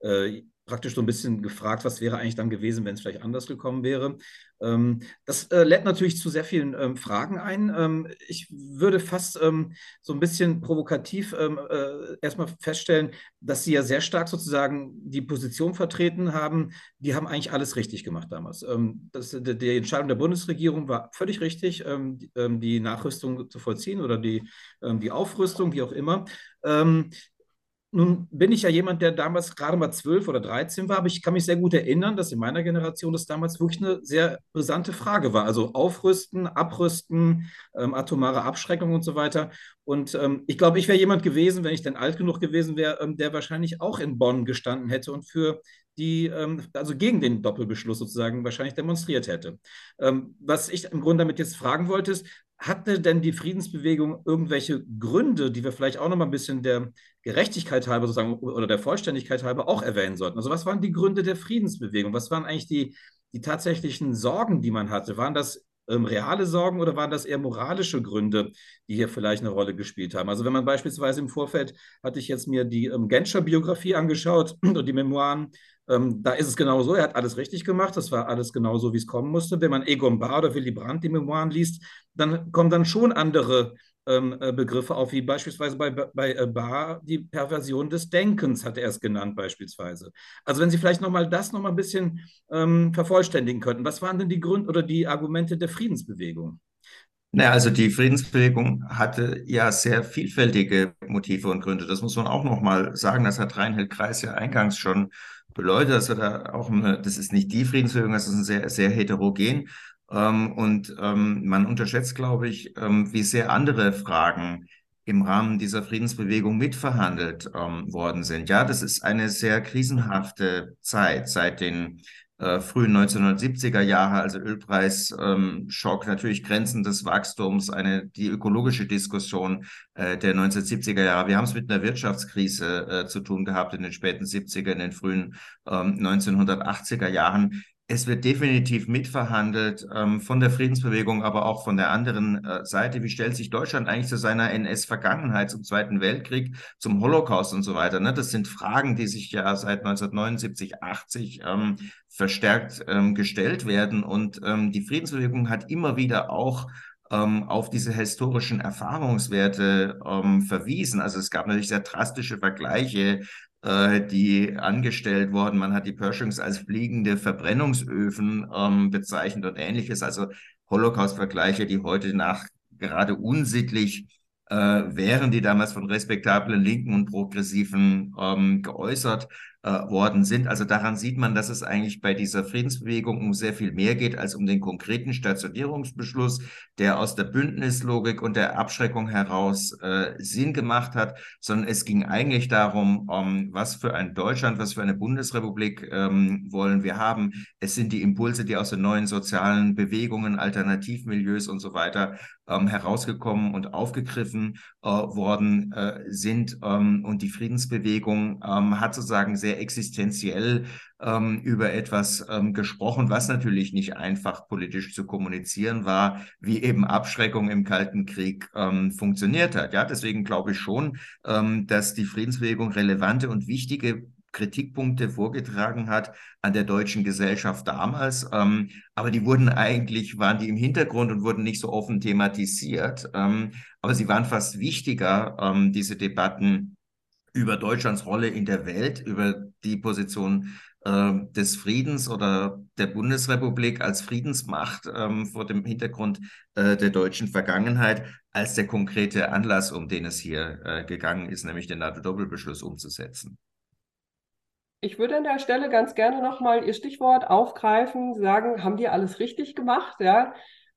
äh, praktisch so ein bisschen gefragt, was wäre eigentlich dann gewesen, wenn es vielleicht anders gekommen wäre. Ähm, das äh, lädt natürlich zu sehr vielen ähm, Fragen ein. Ähm, ich würde fast so ein bisschen provokativ äh, erstmal feststellen, dass Sie ja sehr stark sozusagen die Position vertreten haben, die haben eigentlich alles richtig gemacht damals. Das, die, Entscheidung der Bundesregierung war völlig richtig, die, die, Nachrüstung zu vollziehen oder die, die Aufrüstung, wie auch immer. Nun bin ich ja jemand, der damals gerade mal zwölf oder dreizehn war, aber ich kann mich sehr gut erinnern, dass in meiner Generation das damals wirklich eine sehr brisante Frage war. Also Aufrüsten, Abrüsten, ähm, atomare Abschreckung und so weiter. Und ähm, ich glaube, ich wäre jemand gewesen, wenn ich denn alt genug gewesen wäre, ähm, der wahrscheinlich auch in Bonn gestanden hätte und für die, ähm, also gegen den Doppelbeschluss sozusagen wahrscheinlich demonstriert hätte. Ähm, was ich im Grunde damit jetzt fragen wollte, ist, hatte denn die Friedensbewegung irgendwelche Gründe, die wir vielleicht auch noch mal ein bisschen der Gerechtigkeit halber sozusagen oder der Vollständigkeit halber auch erwähnen sollten? Also was waren die Gründe der Friedensbewegung? Was waren eigentlich die, die tatsächlichen Sorgen, die man hatte? Waren das ähm, reale Sorgen oder waren das eher moralische Gründe, die hier vielleicht eine Rolle gespielt haben? Also wenn man beispielsweise im Vorfeld, hatte ich jetzt mir die ähm, Genscher-Biografie angeschaut und die Memoiren ähm, da ist es genau so, er hat alles richtig gemacht, das war alles genau so, wie es kommen musste. Wenn man Egon Bahr oder Willy Brandt die Memoiren liest, dann kommen dann schon andere ähm, äh, Begriffe auf, wie beispielsweise bei, bei äh, Bahr die Perversion des Denkens, hat er es genannt beispielsweise. Also wenn Sie vielleicht nochmal das nochmal ein bisschen ähm, vervollständigen könnten, was waren denn die Gründe oder die Argumente der Friedensbewegung? Naja, also die Friedensbewegung hatte ja sehr vielfältige Motive und Gründe. Das muss man auch nochmal sagen. Das hat Reinhold Kreis ja eingangs schon beleuchtet. Also da auch eine, das ist nicht die Friedensbewegung, das ist sehr, sehr heterogen. Ähm, und ähm, man unterschätzt, glaube ich, ähm, wie sehr andere Fragen im Rahmen dieser Friedensbewegung mitverhandelt ähm, worden sind. Ja, das ist eine sehr krisenhafte Zeit seit den äh, frühen 1970er Jahre, also Ölpreisschock, ähm, natürlich Grenzen des Wachstums, eine, die ökologische Diskussion äh, der 1970er Jahre. Wir haben es mit einer Wirtschaftskrise äh, zu tun gehabt in den späten 70er, in den frühen ähm, 1980er Jahren es wird definitiv mitverhandelt ähm, von der Friedensbewegung, aber auch von der anderen äh, Seite. Wie stellt sich Deutschland eigentlich zu seiner NS-Vergangenheit, zum Zweiten Weltkrieg, zum Holocaust und so weiter? Ne? Das sind Fragen, die sich ja seit 1979, 80 ähm, verstärkt ähm, gestellt werden. Und ähm, die Friedensbewegung hat immer wieder auch ähm, auf diese historischen Erfahrungswerte ähm, verwiesen. Also es gab natürlich sehr drastische Vergleiche die angestellt wurden. Man hat die Pershings als fliegende Verbrennungsöfen ähm, bezeichnet und ähnliches. Also Holocaust-Vergleiche, die heute nach gerade unsittlich äh, wären, die damals von respektablen Linken und Progressiven ähm, geäußert äh, worden sind. Also daran sieht man, dass es eigentlich bei dieser Friedensbewegung um sehr viel mehr geht als um den konkreten Stationierungsbeschluss, der aus der Bündnislogik und der Abschreckung heraus äh, Sinn gemacht hat, sondern es ging eigentlich darum, um, was für ein Deutschland, was für eine Bundesrepublik ähm, wollen wir haben. Es sind die Impulse, die aus den neuen sozialen Bewegungen, Alternativmilieus und so weiter ähm, herausgekommen und aufgegriffen äh, worden äh, sind. Ähm, und die Friedensbewegung ähm, hat sozusagen sehr existenziell ähm, über etwas ähm, gesprochen, was natürlich nicht einfach politisch zu kommunizieren war, wie eben Abschreckung im Kalten Krieg ähm, funktioniert hat. Ja, deswegen glaube ich schon, dass die Friedensbewegung relevante und wichtige Kritikpunkte vorgetragen hat an der deutschen Gesellschaft damals. Ähm, aber die wurden eigentlich, waren die im Hintergrund und wurden nicht so offen thematisiert. Ähm, aber sie waren fast wichtiger, ähm, diese Debatten über Deutschlands Rolle in der Welt, über die Position äh, des Friedens oder der Bundesrepublik als Friedensmacht ähm, vor dem Hintergrund äh, der deutschen Vergangenheit, als der konkrete Anlass, um den es hier äh, gegangen ist, nämlich den NATO-Doppelbeschluss umzusetzen. Ich würde an der Stelle ganz gerne nochmal Ihr Stichwort aufgreifen, sagen, haben die alles richtig gemacht? Ja,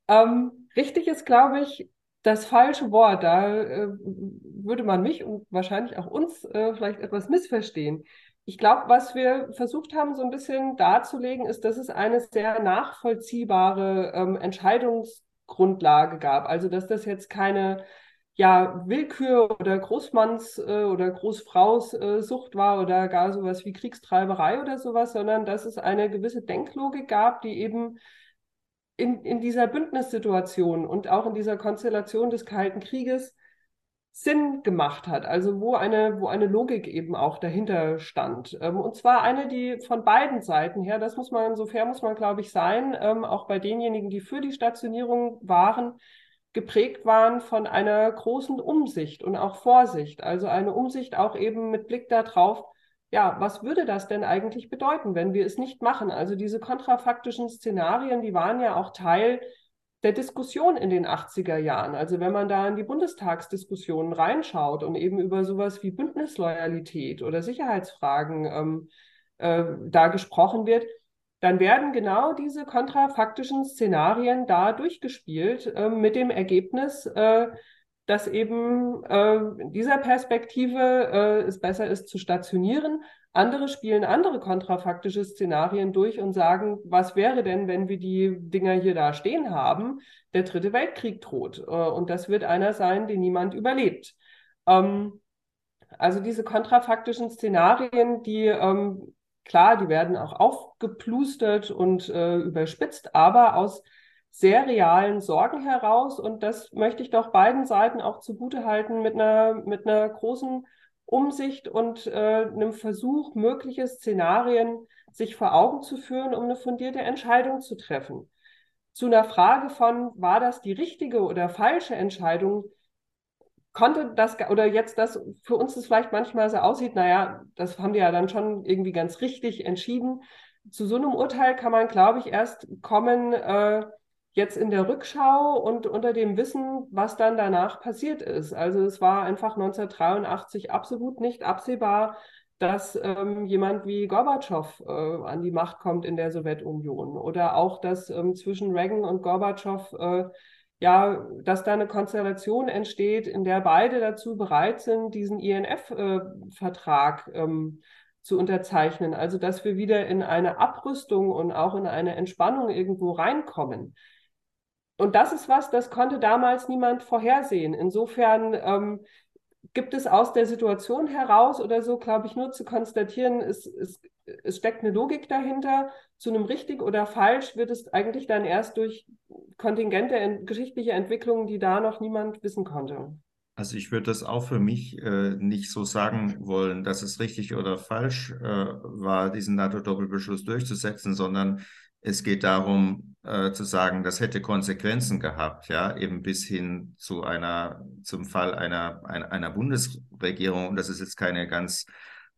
ähm, richtig ist, glaube ich, das falsche Wort. Da äh, würde man mich und wahrscheinlich auch uns äh, vielleicht etwas missverstehen. Ich glaube, was wir versucht haben, so ein bisschen darzulegen, ist, dass es eine sehr nachvollziehbare ähm, Entscheidungsgrundlage gab. Also, dass das jetzt keine ja, Willkür oder Großmanns- äh, oder Großfraus-Sucht war oder gar sowas wie Kriegstreiberei oder sowas, sondern dass es eine gewisse Denklogik gab, die eben in, in dieser Bündnissituation und auch in dieser Konstellation des Kalten Krieges Sinn gemacht hat, also wo eine, wo eine Logik eben auch dahinter stand. Ähm, und zwar eine, die von beiden Seiten her, das muss man, so fair muss man, glaube ich, sein, ähm, auch bei denjenigen, die für die Stationierung waren, geprägt waren von einer großen Umsicht und auch Vorsicht. Also eine Umsicht auch eben mit Blick darauf, ja, was würde das denn eigentlich bedeuten, wenn wir es nicht machen? Also diese kontrafaktischen Szenarien, die waren ja auch Teil der Diskussion in den 80er Jahren. Also wenn man da in die Bundestagsdiskussionen reinschaut und eben über sowas wie Bündnisloyalität oder Sicherheitsfragen ähm, äh, da gesprochen wird, dann werden genau diese kontrafaktischen Szenarien da durchgespielt äh, mit dem Ergebnis, äh, dass eben äh, in dieser Perspektive äh, es besser ist zu stationieren, andere spielen andere kontrafaktische Szenarien durch und sagen, was wäre denn, wenn wir die Dinger hier da stehen haben? Der dritte Weltkrieg droht. Äh, und das wird einer sein, den niemand überlebt. Ähm, also diese kontrafaktischen Szenarien, die ähm, klar, die werden auch aufgeplustert und äh, überspitzt, aber aus sehr realen Sorgen heraus. Und das möchte ich doch beiden Seiten auch zugutehalten mit einer, mit einer großen Umsicht und äh, einem Versuch, mögliche Szenarien sich vor Augen zu führen, um eine fundierte Entscheidung zu treffen. Zu einer Frage von, war das die richtige oder falsche Entscheidung, konnte das oder jetzt das für uns das vielleicht manchmal so aussieht, naja, das haben die ja dann schon irgendwie ganz richtig entschieden. Zu so einem Urteil kann man, glaube ich, erst kommen, äh, jetzt in der Rückschau und unter dem Wissen, was dann danach passiert ist. Also es war einfach 1983 absolut nicht absehbar, dass ähm, jemand wie Gorbatschow äh, an die Macht kommt in der Sowjetunion oder auch, dass ähm, zwischen Reagan und Gorbatschow äh, ja, dass da eine Konstellation entsteht, in der beide dazu bereit sind, diesen INF-Vertrag äh, ähm, zu unterzeichnen. Also dass wir wieder in eine Abrüstung und auch in eine Entspannung irgendwo reinkommen. Und das ist was, das konnte damals niemand vorhersehen. Insofern ähm, gibt es aus der Situation heraus oder so, glaube ich, nur zu konstatieren, es, es, es steckt eine Logik dahinter. Zu einem richtig oder falsch wird es eigentlich dann erst durch kontingente geschichtliche Entwicklungen, die da noch niemand wissen konnte. Also ich würde das auch für mich äh, nicht so sagen wollen, dass es richtig oder falsch äh, war, diesen NATO-Doppelbeschluss durchzusetzen, sondern es geht darum äh, zu sagen, das hätte Konsequenzen gehabt, ja, eben bis hin zu einer, zum Fall einer, einer, einer Bundesregierung. Und das ist jetzt keine ganz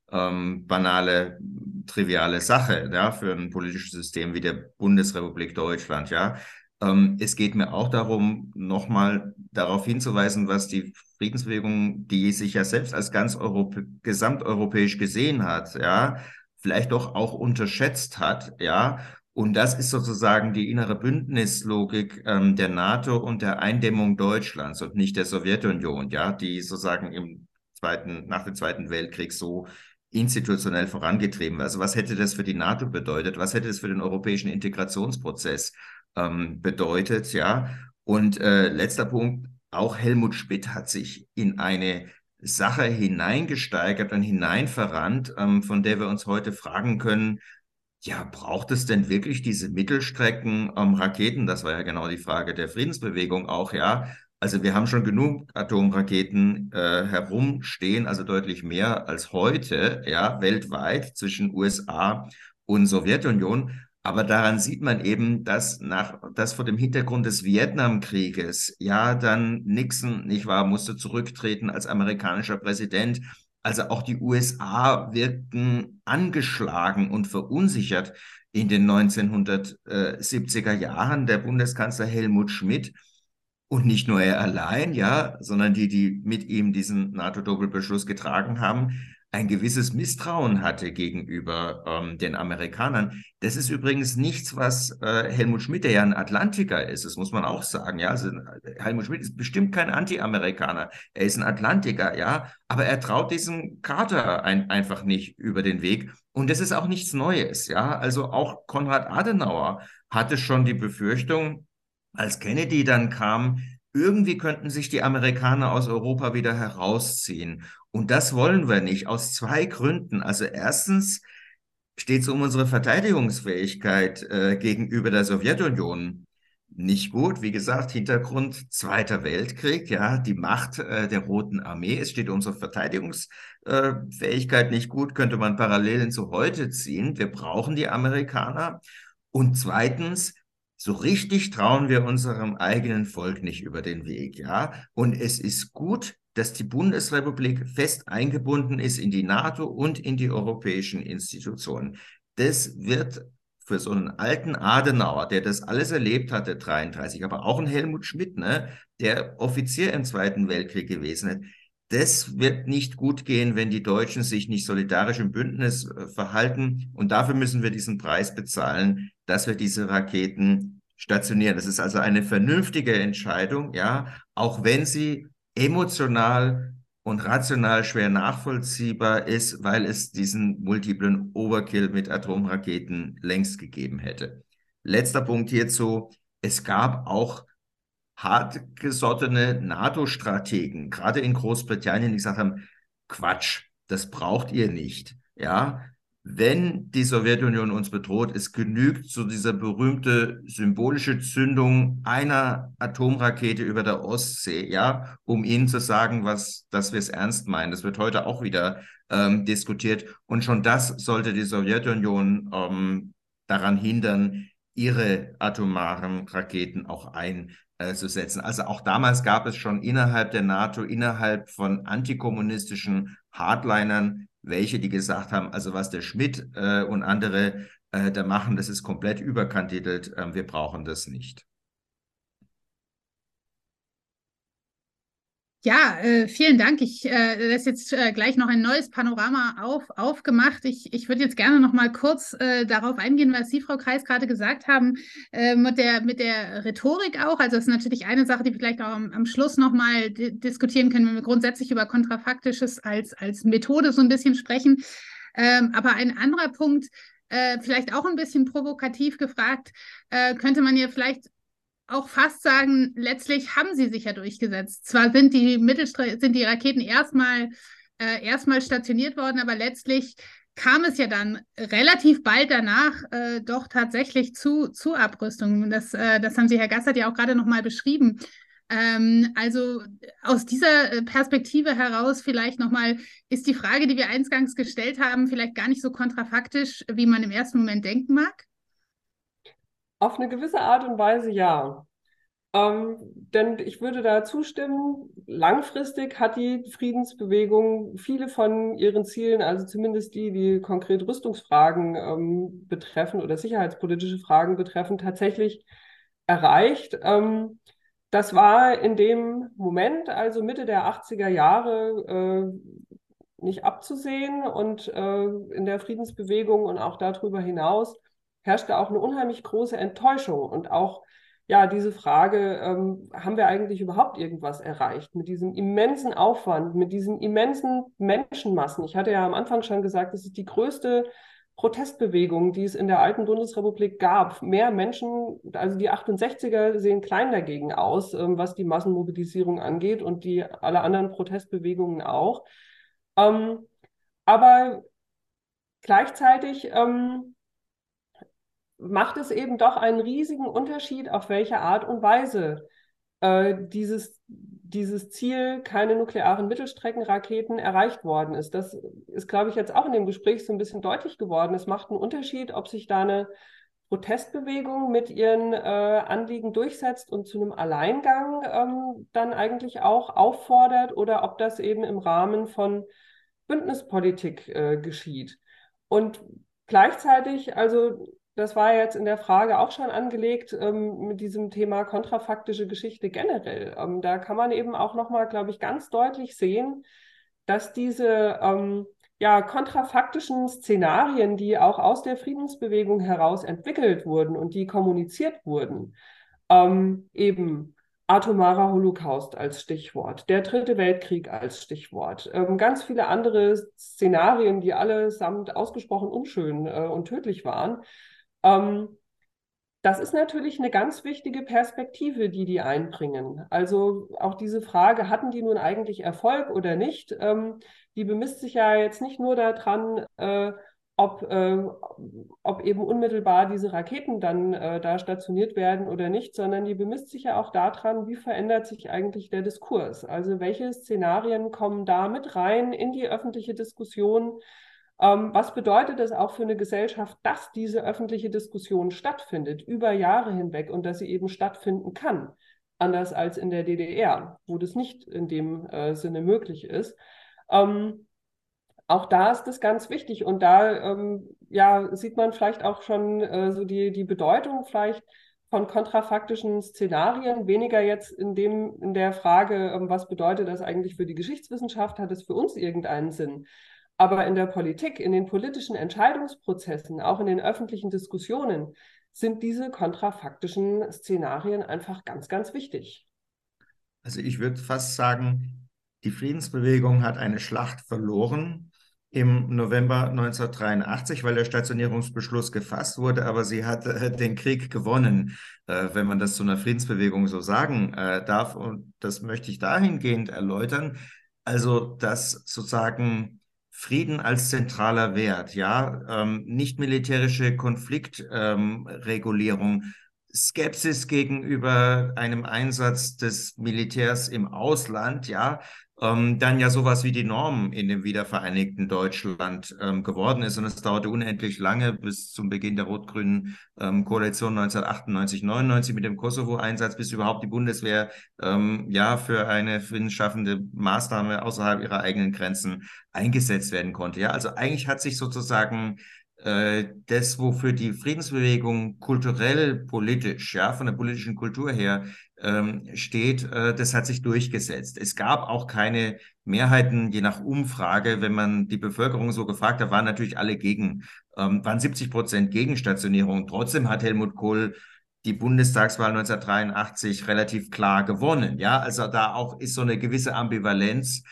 ähm, banale, triviale Sache, ja, für ein politisches System wie der Bundesrepublik Deutschland, ja. Ähm, es geht mir auch darum, nochmal darauf hinzuweisen, was die Friedensbewegung, die sich ja selbst als ganz Europä gesamteuropäisch gesehen hat, ja, vielleicht doch auch unterschätzt hat, ja, und das ist sozusagen die innere Bündnislogik ähm, der NATO und der Eindämmung Deutschlands und nicht der Sowjetunion, ja, die sozusagen im zweiten, nach dem Zweiten Weltkrieg so institutionell vorangetrieben. Also was hätte das für die NATO bedeutet? Was hätte es für den europäischen Integrationsprozess ähm, bedeutet? Ja. Und äh, letzter Punkt, auch Helmut Schmidt hat sich in eine Sache hineingesteigert und hineinverrannt, ähm, von der wir uns heute fragen können, ja, braucht es denn wirklich diese Mittelstrecken ähm? Das war ja genau die Frage der Friedensbewegung auch, ja. Also wir haben schon genug Atomraketen äh, herumstehen, also deutlich mehr als heute, ja, weltweit zwischen USA und Sowjetunion. Aber daran sieht man eben, dass nach, dass vor dem Hintergrund des Vietnamkrieges, ja, dann Nixon, nicht wahr, musste zurücktreten als amerikanischer Präsident. Also auch die USA wirkten angeschlagen und verunsichert in den 1970er Jahren. Der Bundeskanzler Helmut Schmidt und nicht nur er allein, ja, sondern die, die mit ihm diesen NATO-Doppelbeschluss getragen haben, ein gewisses Misstrauen hatte gegenüber ähm, den Amerikanern. Das ist übrigens nichts, was äh, Helmut Schmidt, der ja ein Atlantiker ist, das muss man auch sagen. Ja, also, Helmut Schmidt ist bestimmt kein Anti-Amerikaner. Er ist ein Atlantiker, ja, aber er traut diesem Carter ein, einfach nicht über den Weg. Und das ist auch nichts Neues, ja. Also auch Konrad Adenauer hatte schon die Befürchtung, als Kennedy dann kam, irgendwie könnten sich die Amerikaner aus Europa wieder herausziehen. Und das wollen wir nicht aus zwei Gründen. Also erstens steht es um unsere Verteidigungsfähigkeit äh, gegenüber der Sowjetunion nicht gut. Wie gesagt, Hintergrund Zweiter Weltkrieg, ja, die Macht äh, der Roten Armee. Es steht um unsere Verteidigungsfähigkeit äh, nicht gut, könnte man Parallelen zu heute ziehen. Wir brauchen die Amerikaner. Und zweitens, so richtig trauen wir unserem eigenen Volk nicht über den Weg, ja. Und es ist gut, dass die Bundesrepublik fest eingebunden ist in die NATO und in die europäischen Institutionen. Das wird für so einen alten Adenauer, der das alles erlebt hatte, 33, aber auch ein Helmut Schmidt, ne, der Offizier im Zweiten Weltkrieg gewesen ist, das wird nicht gut gehen, wenn die Deutschen sich nicht solidarisch im Bündnis äh, verhalten. Und dafür müssen wir diesen Preis bezahlen, dass wir diese Raketen stationieren. Das ist also eine vernünftige Entscheidung, ja, auch wenn sie emotional und rational schwer nachvollziehbar ist, weil es diesen multiplen Overkill mit Atomraketen längst gegeben hätte. Letzter Punkt hierzu. Es gab auch hartgesottene NATO-Strategen, gerade in Großbritannien, die gesagt haben, Quatsch, das braucht ihr nicht. Ja, wenn die Sowjetunion uns bedroht, es genügt so dieser berühmte symbolische Zündung einer Atomrakete über der Ostsee, ja, um ihnen zu sagen, was, dass wir es ernst meinen. Das wird heute auch wieder ähm, diskutiert. Und schon das sollte die Sowjetunion ähm, daran hindern, ihre atomaren Raketen auch einzusetzen. Also auch damals gab es schon innerhalb der NATO, innerhalb von antikommunistischen Hardlinern welche, die gesagt haben, also was der Schmidt äh, und andere äh, da machen, das ist komplett überkandidelt, äh, wir brauchen das nicht. Ja, äh, vielen Dank. Ich äh, das ist jetzt äh, gleich noch ein neues Panorama auf, aufgemacht. Ich, ich würde jetzt gerne noch mal kurz äh, darauf eingehen, was Sie, Frau Kreis, gerade gesagt haben, äh, mit, der, mit der Rhetorik auch. Also das ist natürlich eine Sache, die wir vielleicht auch am, am Schluss noch mal diskutieren können, wenn wir grundsätzlich über Kontrafaktisches als, als Methode so ein bisschen sprechen. Ähm, aber ein anderer Punkt, äh, vielleicht auch ein bisschen provokativ gefragt, äh, könnte man ja vielleicht auch fast sagen, letztlich haben sie sich ja durchgesetzt. Zwar sind die Mittelstre sind die Raketen erstmal äh, erstmal stationiert worden, aber letztlich kam es ja dann relativ bald danach äh, doch tatsächlich zu, zu Abrüstungen. Das, äh, das haben Sie, Herr Gassert, ja auch gerade nochmal beschrieben. Ähm, also aus dieser Perspektive heraus vielleicht nochmal, ist die Frage, die wir eingangs gestellt haben, vielleicht gar nicht so kontrafaktisch, wie man im ersten Moment denken mag? Auf eine gewisse Art und Weise ja. Ähm, denn ich würde da zustimmen, langfristig hat die Friedensbewegung viele von ihren Zielen, also zumindest die, die konkret Rüstungsfragen ähm, betreffen oder sicherheitspolitische Fragen betreffen, tatsächlich erreicht. Ähm, das war in dem Moment, also Mitte der 80er Jahre, äh, nicht abzusehen und äh, in der Friedensbewegung und auch darüber hinaus herrschte auch eine unheimlich große Enttäuschung und auch ja, diese Frage, ähm, haben wir eigentlich überhaupt irgendwas erreicht mit diesem immensen Aufwand, mit diesen immensen Menschenmassen? Ich hatte ja am Anfang schon gesagt, es ist die größte Protestbewegung, die es in der alten Bundesrepublik gab. Mehr Menschen, also die 68er sehen klein dagegen aus, ähm, was die Massenmobilisierung angeht und die alle anderen Protestbewegungen auch. Ähm, aber gleichzeitig ähm, macht es eben doch einen riesigen Unterschied, auf welche Art und Weise äh, dieses, dieses Ziel, keine nuklearen Mittelstreckenraketen, erreicht worden ist. Das ist, glaube ich, jetzt auch in dem Gespräch so ein bisschen deutlich geworden. Es macht einen Unterschied, ob sich da eine Protestbewegung mit ihren äh, Anliegen durchsetzt und zu einem Alleingang ähm, dann eigentlich auch auffordert oder ob das eben im Rahmen von Bündnispolitik äh, geschieht. Und gleichzeitig, also das war jetzt in der Frage auch schon angelegt ähm, mit diesem Thema kontrafaktische Geschichte generell. Ähm, da kann man eben auch nochmal, glaube ich, ganz deutlich sehen, dass diese ähm, ja, kontrafaktischen Szenarien, die auch aus der Friedensbewegung heraus entwickelt wurden und die kommuniziert wurden, ähm, eben atomarer Holocaust als Stichwort, der Dritte Weltkrieg als Stichwort, ähm, ganz viele andere Szenarien, die allesamt ausgesprochen unschön äh, und tödlich waren. Ähm, das ist natürlich eine ganz wichtige Perspektive, die die einbringen. Also auch diese Frage, hatten die nun eigentlich Erfolg oder nicht, ähm, die bemisst sich ja jetzt nicht nur daran, äh, ob, äh, ob eben unmittelbar diese Raketen dann äh, da stationiert werden oder nicht, sondern die bemisst sich ja auch daran, wie verändert sich eigentlich der Diskurs. Also welche Szenarien kommen da mit rein in die öffentliche Diskussion? Ähm, was bedeutet es auch für eine Gesellschaft, dass diese öffentliche Diskussion stattfindet, über Jahre hinweg und dass sie eben stattfinden kann? Anders als in der DDR, wo das nicht in dem äh, Sinne möglich ist. Ähm, auch da ist es ganz wichtig und da ähm, ja, sieht man vielleicht auch schon äh, so die, die Bedeutung vielleicht von kontrafaktischen Szenarien, weniger jetzt in dem, in der Frage, ähm, was bedeutet das eigentlich für die Geschichtswissenschaft, hat es für uns irgendeinen Sinn? Aber in der Politik, in den politischen Entscheidungsprozessen, auch in den öffentlichen Diskussionen, sind diese kontrafaktischen Szenarien einfach ganz, ganz wichtig. Also ich würde fast sagen, die Friedensbewegung hat eine Schlacht verloren im November 1983, weil der Stationierungsbeschluss gefasst wurde, aber sie hat äh, den Krieg gewonnen, äh, wenn man das zu einer Friedensbewegung so sagen äh, darf. Und das möchte ich dahingehend erläutern. Also, dass sozusagen Frieden als zentraler Wert, ja, ähm, nicht militärische Konfliktregulierung, ähm, Skepsis gegenüber einem Einsatz des Militärs im Ausland, ja, ähm, dann ja sowas wie die Norm in dem wiedervereinigten Deutschland ähm, geworden ist. Und es dauerte unendlich lange bis zum Beginn der rot-grünen ähm, Koalition 1998, 99 mit dem Kosovo-Einsatz, bis überhaupt die Bundeswehr ähm, ja für eine friedensschaffende Maßnahme außerhalb ihrer eigenen Grenzen eingesetzt werden konnte. Ja, also eigentlich hat sich sozusagen äh, das, wofür die Friedensbewegung kulturell, politisch, ja, von der politischen Kultur her ähm, steht, äh, das hat sich durchgesetzt. Es gab auch keine Mehrheiten, je nach Umfrage, wenn man die Bevölkerung so gefragt hat, waren natürlich alle gegen, ähm, waren 70 Prozent Gegenstationierung. Trotzdem hat Helmut Kohl die Bundestagswahl 1983 relativ klar gewonnen. Ja, also da auch ist so eine gewisse Ambivalenz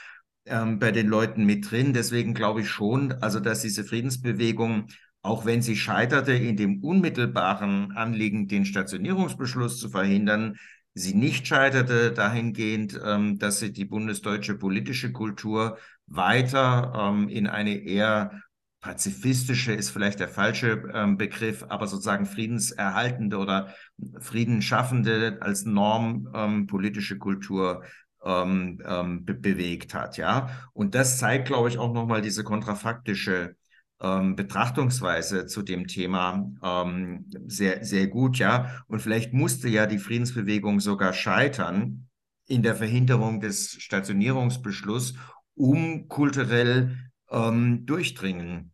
ähm, bei den Leuten mit drin. Deswegen glaube ich schon, also dass diese Friedensbewegung, auch wenn sie scheiterte, in dem unmittelbaren Anliegen, den Stationierungsbeschluss zu verhindern, sie nicht scheiterte dahingehend, ähm, dass sie die bundesdeutsche politische Kultur weiter ähm, in eine eher pazifistische ist vielleicht der falsche ähm, Begriff, aber sozusagen friedenserhaltende oder friedenschaffende als Norm ähm, politische Kultur ähm, ähm, be bewegt hat, ja. Und das zeigt, glaube ich, auch nochmal diese kontrafaktische ähm, Betrachtungsweise zu dem Thema ähm, sehr, sehr gut, ja. Und vielleicht musste ja die Friedensbewegung sogar scheitern in der Verhinderung des Stationierungsbeschlusses, um kulturell ähm, durchdringen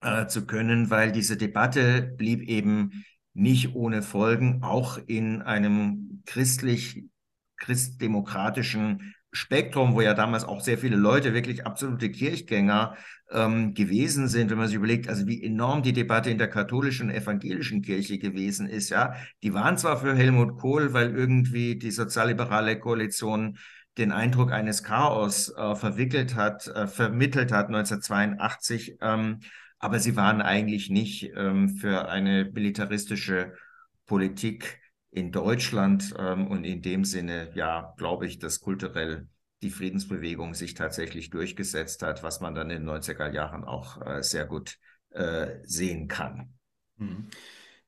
äh, zu können, weil diese Debatte blieb eben nicht ohne Folgen, auch in einem christlich christdemokratischen Spektrum, wo ja damals auch sehr viele Leute wirklich absolute Kirchgänger ähm, gewesen sind, wenn man sich überlegt, also wie enorm die Debatte in der katholischen und evangelischen Kirche gewesen ist, ja. Die waren zwar für Helmut Kohl, weil irgendwie die sozialliberale Koalition den Eindruck eines Chaos äh, verwickelt hat, äh, vermittelt hat 1982, ähm, aber sie waren eigentlich nicht ähm, für eine militaristische Politik in Deutschland ähm, und in dem Sinne, ja, glaube ich, dass kulturell die Friedensbewegung sich tatsächlich durchgesetzt hat, was man dann in den 90er Jahren auch äh, sehr gut äh, sehen kann. Mhm.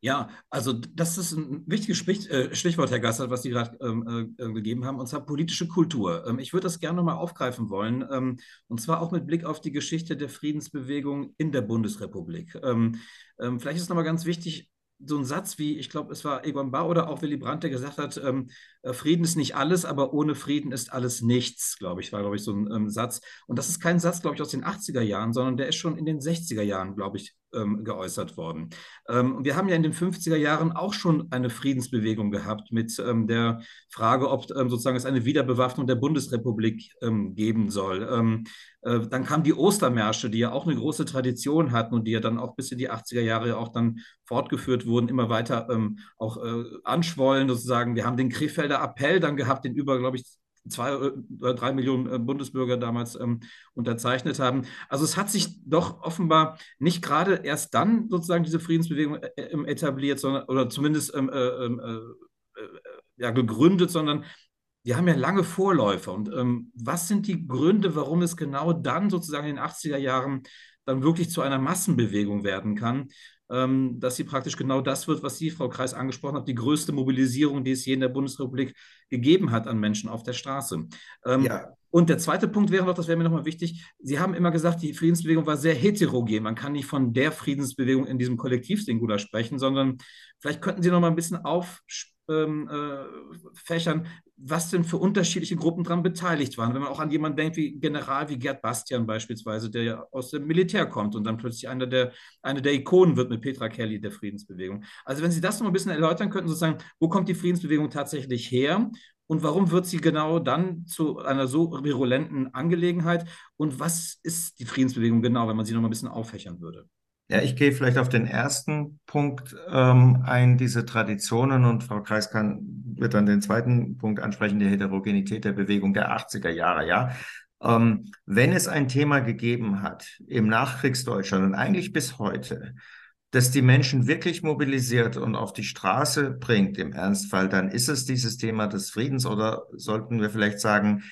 Ja, also das ist ein wichtiges äh, Stichwort, Herr Gassert, was Sie gerade ähm, äh, gegeben haben, und zwar politische Kultur. Ähm, ich würde das gerne nochmal aufgreifen wollen, ähm, und zwar auch mit Blick auf die Geschichte der Friedensbewegung in der Bundesrepublik. Ähm, ähm, vielleicht ist nochmal ganz wichtig, so ein Satz wie, ich glaube, es war Egon Bahr oder auch Willy Brandt, der gesagt hat, ähm, äh, Frieden ist nicht alles, aber ohne Frieden ist alles nichts, glaube ich, war, glaube ich, so ein ähm, Satz. Und das ist kein Satz, glaube ich, aus den 80er Jahren, sondern der ist schon in den 60er Jahren, glaube ich, ähm, geäußert worden. Ähm, wir haben ja in den 50er Jahren auch schon eine Friedensbewegung gehabt mit ähm, der Frage, ob ähm, sozusagen es eine Wiederbewaffnung der Bundesrepublik ähm, geben soll. Äh, dann kamen die Ostermärsche, die ja auch eine große Tradition hatten und die ja dann auch bis in die 80er Jahre auch dann fortgeführt wurden, immer weiter auch äh, anschwollen sozusagen. Wir haben den Krefelder Appell dann gehabt, den über, glaube ich, zwei oder drei Millionen äh, Bundesbürger damals ähm, unterzeichnet haben. Also es hat sich doch offenbar nicht gerade erst dann sozusagen diese Friedensbewegung äh, äh etabliert, sondern oder zumindest ähm, äh, ähm, äh, ja, gegründet, sondern die haben ja lange Vorläufer. Und ähm, was sind die Gründe, warum es genau dann sozusagen in den 80er Jahren dann wirklich zu einer Massenbewegung werden kann? Ähm, dass sie praktisch genau das wird, was Sie, Frau Kreis, angesprochen haben, die größte Mobilisierung, die es je in der Bundesrepublik gegeben hat an Menschen auf der Straße. Ähm, ja. Und der zweite Punkt wäre noch, das wäre mir nochmal wichtig, Sie haben immer gesagt, die Friedensbewegung war sehr heterogen. Man kann nicht von der Friedensbewegung in diesem Kollektivsingular sprechen, sondern vielleicht könnten Sie noch mal ein bisschen aufsprechen ähm, äh, Fächern, was denn für unterschiedliche Gruppen daran beteiligt waren. Wenn man auch an jemanden denkt wie General wie Gerd Bastian beispielsweise, der ja aus dem Militär kommt und dann plötzlich einer der, eine der Ikonen wird mit Petra Kelly der Friedensbewegung. Also wenn Sie das noch ein bisschen erläutern könnten, sozusagen, wo kommt die Friedensbewegung tatsächlich her? Und warum wird sie genau dann zu einer so virulenten Angelegenheit? Und was ist die Friedensbewegung genau, wenn man sie noch mal ein bisschen auffächern würde? Ja, ich gehe vielleicht auf den ersten Punkt ähm, ein, diese Traditionen und Frau Kreis kann, wird dann den zweiten Punkt ansprechen, die Heterogenität der Bewegung der 80er Jahre, ja. Ähm, wenn es ein Thema gegeben hat im Nachkriegsdeutschland und eigentlich bis heute, das die Menschen wirklich mobilisiert und auf die Straße bringt im Ernstfall, dann ist es dieses Thema des Friedens oder sollten wir vielleicht sagen,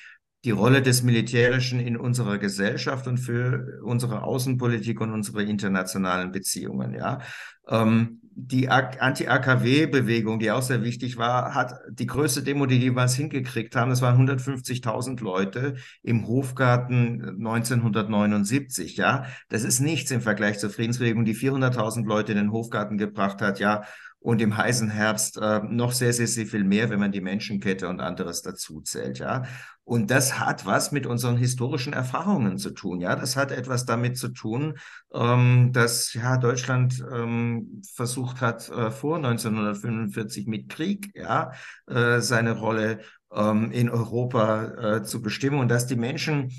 die Rolle des Militärischen in unserer Gesellschaft und für unsere Außenpolitik und unsere internationalen Beziehungen. Ja, ähm, die Anti-AKW-Bewegung, die auch sehr wichtig war, hat die größte Demo, die jemals hingekriegt haben. Das waren 150.000 Leute im Hofgarten 1979. Ja, das ist nichts im Vergleich zur Friedensbewegung, die 400.000 Leute in den Hofgarten gebracht hat. Ja, und im heißen Herbst äh, noch sehr, sehr, sehr viel mehr, wenn man die Menschenkette und anderes dazu zählt, ja. Und das hat was mit unseren historischen Erfahrungen zu tun. Ja, das hat etwas damit zu tun, ähm, dass ja Deutschland ähm, versucht hat, äh, vor 1945 mit Krieg ja äh, seine Rolle ähm, in Europa äh, zu bestimmen und dass die Menschen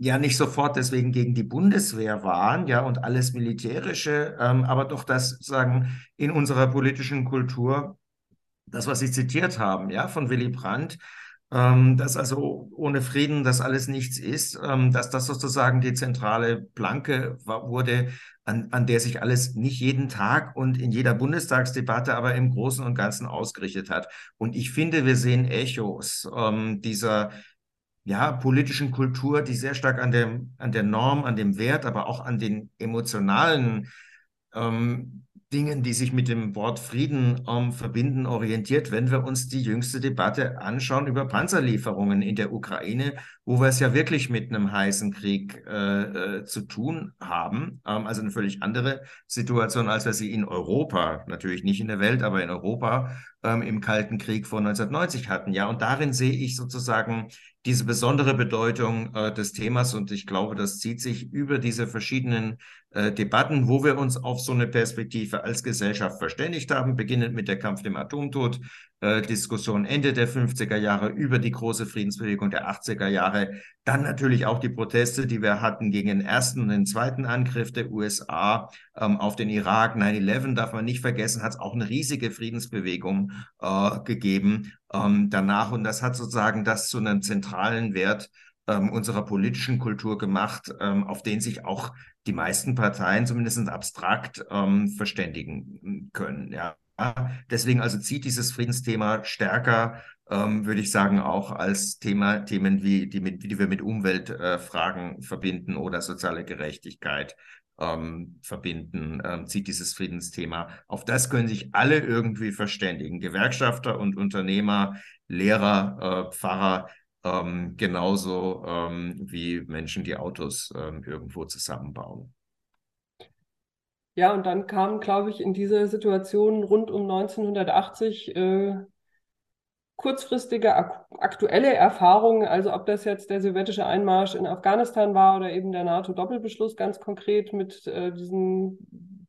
ja nicht sofort deswegen gegen die Bundeswehr waren, ja, und alles Militärische, ähm, aber doch das sagen in unserer politischen Kultur, das, was Sie zitiert haben, ja, von Willy Brandt, ähm, dass also ohne Frieden das alles nichts ist, ähm, dass das sozusagen die zentrale Planke wurde, an, an der sich alles nicht jeden Tag und in jeder Bundestagsdebatte, aber im Großen und Ganzen ausgerichtet hat. Und ich finde, wir sehen Echos ähm, dieser ja, politischen Kultur, die sehr stark an der, an der Norm, an dem Wert, aber auch an den emotionalen ähm, Dingen, die sich mit dem Wort Frieden ähm, verbinden, orientiert, wenn wir uns die jüngste Debatte anschauen über Panzerlieferungen in der Ukraine, wo wir es ja wirklich mit einem heißen Krieg äh, äh, zu tun haben. Ähm, also eine völlig andere Situation, als wir sie in Europa, natürlich nicht in der Welt, aber in Europa ähm, im Kalten Krieg vor 1990 hatten. Ja, und darin sehe ich sozusagen diese besondere Bedeutung äh, des Themas und ich glaube, das zieht sich über diese verschiedenen äh, Debatten, wo wir uns auf so eine Perspektive als Gesellschaft verständigt haben, beginnend mit der Kampf dem Atomtod, äh, Diskussion Ende der 50er Jahre über die große Friedensbewegung der 80er Jahre. Dann natürlich auch die Proteste, die wir hatten gegen den ersten und den zweiten Angriff der USA ähm, auf den Irak. 9-11 darf man nicht vergessen, hat es auch eine riesige Friedensbewegung äh, gegeben ähm, danach. Und das hat sozusagen das zu einem zentralen Wert ähm, unserer politischen Kultur gemacht, ähm, auf den sich auch die meisten Parteien zumindest abstrakt ähm, verständigen können. Ja. Deswegen also zieht dieses Friedensthema stärker, ähm, würde ich sagen, auch als Thema, Themen wie die, mit, die wir mit Umweltfragen äh, verbinden oder soziale Gerechtigkeit ähm, verbinden, ähm, zieht dieses Friedensthema. Auf das können sich alle irgendwie verständigen. Gewerkschafter und Unternehmer, Lehrer, äh, Pfarrer, ähm, genauso ähm, wie Menschen, die Autos ähm, irgendwo zusammenbauen. Ja, und dann kam, glaube ich, in diese Situation rund um 1980 äh, kurzfristige ak aktuelle Erfahrungen, also ob das jetzt der sowjetische Einmarsch in Afghanistan war oder eben der NATO-Doppelbeschluss ganz konkret mit äh, diesen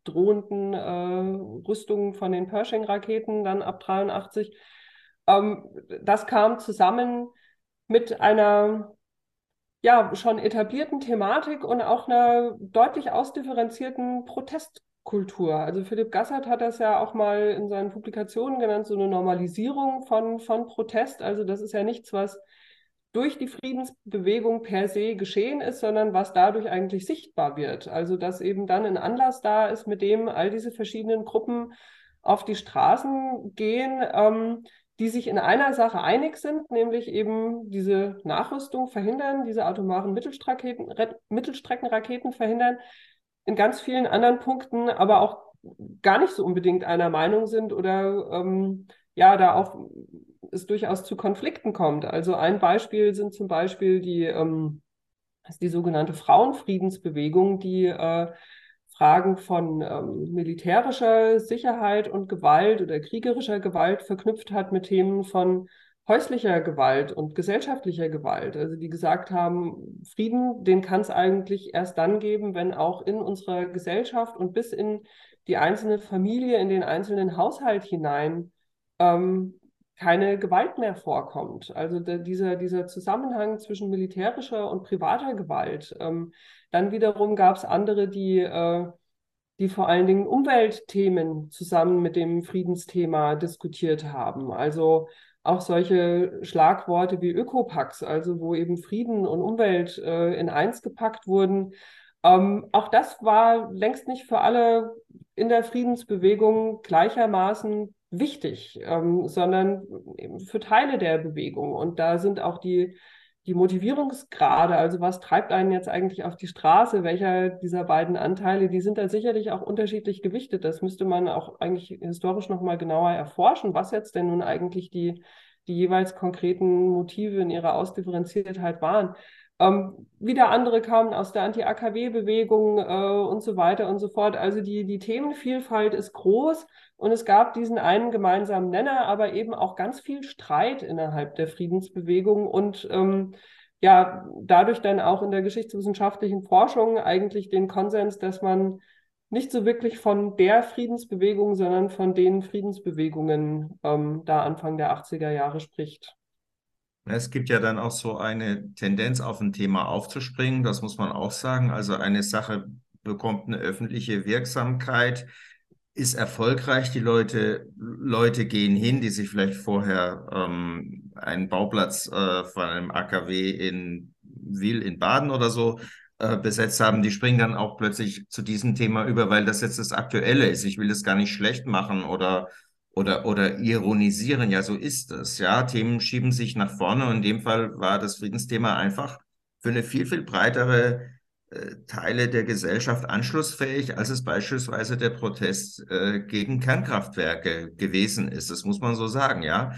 drohenden äh, Rüstungen von den Pershing-Raketen dann ab 83. Ähm, das kam zusammen mit einer ja schon etablierten Thematik und auch einer deutlich ausdifferenzierten Protestkultur. Also Philipp Gassert hat das ja auch mal in seinen Publikationen genannt, so eine Normalisierung von, von Protest. Also das ist ja nichts, was durch die Friedensbewegung per se geschehen ist, sondern was dadurch eigentlich sichtbar wird. Also dass eben dann ein Anlass da ist, mit dem all diese verschiedenen Gruppen auf die Straßen gehen, ähm, die sich in einer Sache einig sind, nämlich eben diese Nachrüstung verhindern, diese atomaren Mittelstreckenraketen verhindern, in ganz vielen anderen Punkten aber auch gar nicht so unbedingt einer Meinung sind oder ähm, ja, da auch es durchaus zu Konflikten kommt. Also ein Beispiel sind zum Beispiel die, ähm, die sogenannte Frauenfriedensbewegung, die äh, Fragen von ähm, militärischer Sicherheit und Gewalt oder kriegerischer Gewalt verknüpft hat mit Themen von häuslicher Gewalt und gesellschaftlicher Gewalt. Also die gesagt haben, Frieden, den kann es eigentlich erst dann geben, wenn auch in unserer Gesellschaft und bis in die einzelne Familie, in den einzelnen Haushalt hinein ähm, keine Gewalt mehr vorkommt. Also der, dieser, dieser Zusammenhang zwischen militärischer und privater Gewalt. Ähm, dann wiederum gab es andere, die, äh, die vor allen Dingen Umweltthemen zusammen mit dem Friedensthema diskutiert haben. Also auch solche Schlagworte wie Ökopax, also wo eben Frieden und Umwelt äh, in eins gepackt wurden. Ähm, auch das war längst nicht für alle in der Friedensbewegung gleichermaßen wichtig, ähm, sondern für Teile der Bewegung. Und da sind auch die, die Motivierungsgrade, also was treibt einen jetzt eigentlich auf die Straße, welcher dieser beiden Anteile, die sind da sicherlich auch unterschiedlich gewichtet. Das müsste man auch eigentlich historisch nochmal genauer erforschen, was jetzt denn nun eigentlich die, die jeweils konkreten Motive in ihrer Ausdifferenziertheit waren. Ähm, wieder andere kamen aus der Anti-AKW-Bewegung äh, und so weiter und so fort. Also die, die Themenvielfalt ist groß und es gab diesen einen gemeinsamen Nenner, aber eben auch ganz viel Streit innerhalb der Friedensbewegung und ähm, ja, dadurch dann auch in der geschichtswissenschaftlichen Forschung eigentlich den Konsens, dass man nicht so wirklich von der Friedensbewegung, sondern von den Friedensbewegungen ähm, da Anfang der 80er Jahre spricht. Es gibt ja dann auch so eine Tendenz, auf ein Thema aufzuspringen, das muss man auch sagen. Also eine Sache bekommt eine öffentliche Wirksamkeit, ist erfolgreich, die Leute, Leute gehen hin, die sich vielleicht vorher ähm, einen Bauplatz äh, von einem AKW in Wil in Baden oder so äh, besetzt haben, die springen dann auch plötzlich zu diesem Thema über, weil das jetzt das Aktuelle ist. Ich will das gar nicht schlecht machen oder oder, oder ironisieren. Ja, so ist es. Ja, Themen schieben sich nach vorne und in dem Fall war das Friedensthema einfach für eine viel, viel breitere äh, Teile der Gesellschaft anschlussfähig, als es beispielsweise der Protest äh, gegen Kernkraftwerke gewesen ist. Das muss man so sagen, ja.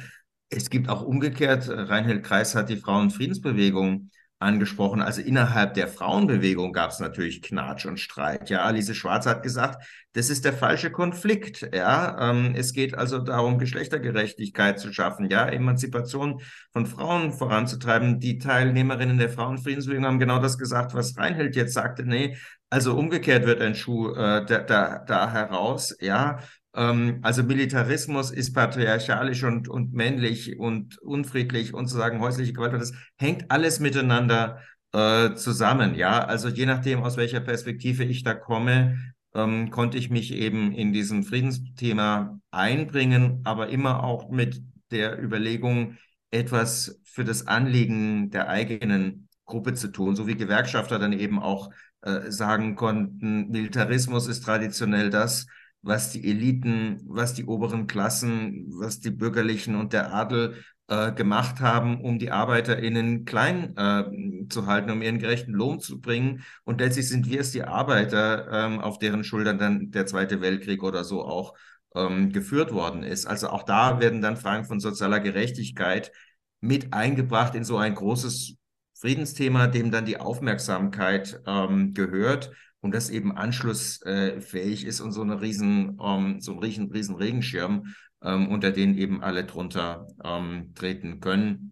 Es gibt auch umgekehrt, Reinhold Kreis hat die Frauenfriedensbewegung angesprochen. Also innerhalb der Frauenbewegung gab es natürlich Knatsch und Streit. Ja, Alice Schwarz hat gesagt, das ist der falsche Konflikt. Ja, ähm, es geht also darum, Geschlechtergerechtigkeit zu schaffen, ja, Emanzipation von Frauen voranzutreiben. Die Teilnehmerinnen der Frauenfriedensbewegung haben genau das gesagt, was Reinhold jetzt sagte. Nee, also umgekehrt wird ein Schuh äh, da, da, da heraus. Ja, also Militarismus ist patriarchalisch und, und männlich und unfriedlich und sozusagen häusliche Gewalt. Das hängt alles miteinander äh, zusammen. Ja, also je nachdem, aus welcher Perspektive ich da komme, ähm, konnte ich mich eben in diesem Friedensthema einbringen, aber immer auch mit der Überlegung, etwas für das Anliegen der eigenen Gruppe zu tun, so wie Gewerkschafter dann eben auch äh, sagen konnten, Militarismus ist traditionell das, was die Eliten, was die oberen Klassen, was die Bürgerlichen und der Adel äh, gemacht haben, um die ArbeiterInnen klein äh, zu halten, um ihren gerechten Lohn zu bringen. Und letztlich sind wir es, die Arbeiter, ähm, auf deren Schultern dann der Zweite Weltkrieg oder so auch ähm, geführt worden ist. Also auch da werden dann Fragen von sozialer Gerechtigkeit mit eingebracht in so ein großes Friedensthema, dem dann die Aufmerksamkeit ähm, gehört und das eben anschlussfähig ist und so eine riesen, ähm, so ein riesen, riesen Regenschirm, ähm, unter den eben alle drunter ähm, treten können.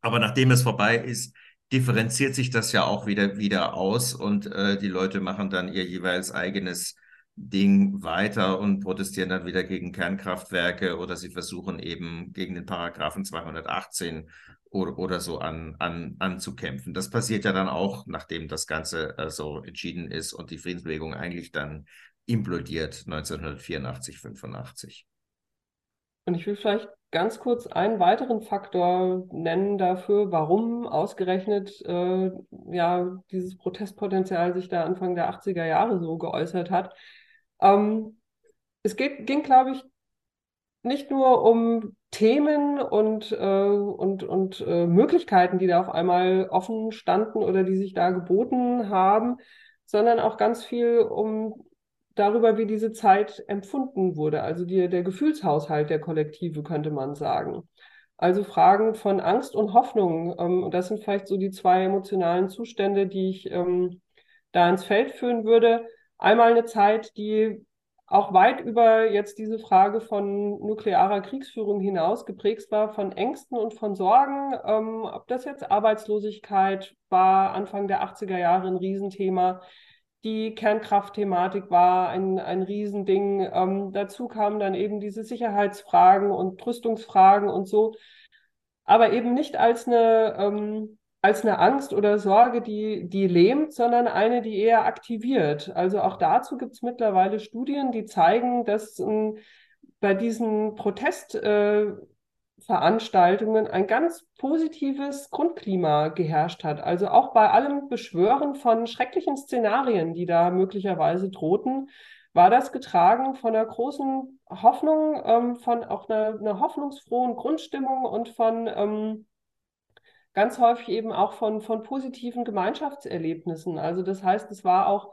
Aber nachdem es vorbei ist, differenziert sich das ja auch wieder, wieder aus und äh, die Leute machen dann ihr jeweils eigenes Ding weiter und protestieren dann wieder gegen Kernkraftwerke oder sie versuchen eben gegen den Paragraphen 218 oder, oder so an, an, anzukämpfen. Das passiert ja dann auch, nachdem das Ganze äh, so entschieden ist und die Friedensbewegung eigentlich dann implodiert 1984, 85. Und ich will vielleicht ganz kurz einen weiteren Faktor nennen dafür, warum ausgerechnet äh, ja, dieses Protestpotenzial sich da Anfang der 80er Jahre so geäußert hat. Ähm, es geht, ging, glaube ich, nicht nur um Themen und, äh, und, und äh, Möglichkeiten, die da auf einmal offen standen oder die sich da geboten haben, sondern auch ganz viel um darüber, wie diese Zeit empfunden wurde, also die, der Gefühlshaushalt der Kollektive, könnte man sagen. Also Fragen von Angst und Hoffnung. Ähm, das sind vielleicht so die zwei emotionalen Zustände, die ich ähm, da ins Feld führen würde. Einmal eine Zeit, die auch weit über jetzt diese Frage von nuklearer Kriegsführung hinaus geprägt war von Ängsten und von Sorgen. Ähm, ob das jetzt Arbeitslosigkeit war, Anfang der 80er Jahre ein Riesenthema. Die Kernkraftthematik war ein, ein Riesending. Ähm, dazu kamen dann eben diese Sicherheitsfragen und Rüstungsfragen und so. Aber eben nicht als eine, ähm, als eine Angst oder Sorge, die, die lähmt, sondern eine, die eher aktiviert. Also auch dazu gibt es mittlerweile Studien, die zeigen, dass ähm, bei diesen Protestveranstaltungen äh, ein ganz positives Grundklima geherrscht hat. Also auch bei allem Beschwören von schrecklichen Szenarien, die da möglicherweise drohten, war das getragen von einer großen Hoffnung, ähm, von auch einer, einer, hoffnungsfrohen Grundstimmung und von ähm, ganz häufig eben auch von, von positiven Gemeinschaftserlebnissen. Also das heißt, es war auch,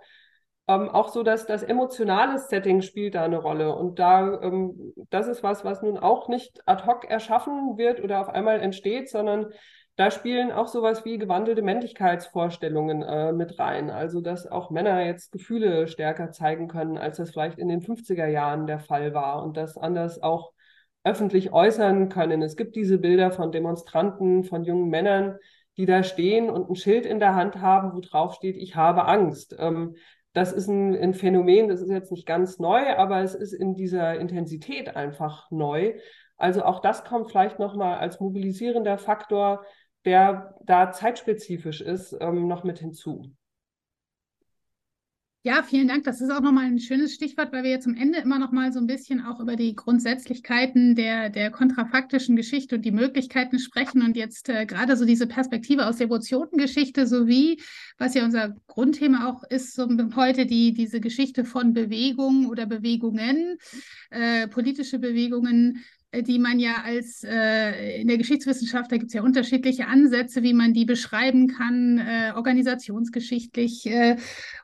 ähm, auch so, dass das emotionale Setting spielt da eine Rolle. Und da, ähm, das ist was, was nun auch nicht ad hoc erschaffen wird oder auf einmal entsteht, sondern da spielen auch sowas wie gewandelte Männlichkeitsvorstellungen äh, mit rein. Also, dass auch Männer jetzt Gefühle stärker zeigen können, als das vielleicht in den 50er Jahren der Fall war und das anders auch öffentlich äußern können. Es gibt diese Bilder von Demonstranten, von jungen Männern, die da stehen und ein Schild in der Hand haben, wo drauf steht, ich habe Angst. Ähm, das ist ein, ein, Phänomen, das ist jetzt nicht ganz neu, aber es ist in dieser Intensität einfach neu. Also auch das kommt vielleicht nochmal als mobilisierender Faktor, der da zeitspezifisch ist, ähm, noch mit hinzu. Ja, vielen Dank. Das ist auch nochmal ein schönes Stichwort, weil wir jetzt am Ende immer noch mal so ein bisschen auch über die Grundsätzlichkeiten der, der kontrafaktischen Geschichte und die Möglichkeiten sprechen und jetzt äh, gerade so diese Perspektive aus der Votionengeschichte sowie, was ja unser Grundthema auch ist, so heute die, diese Geschichte von Bewegungen oder Bewegungen, äh, politische Bewegungen, die man ja als äh, in der Geschichtswissenschaft, da gibt es ja unterschiedliche Ansätze, wie man die beschreiben kann, äh, organisationsgeschichtlich äh,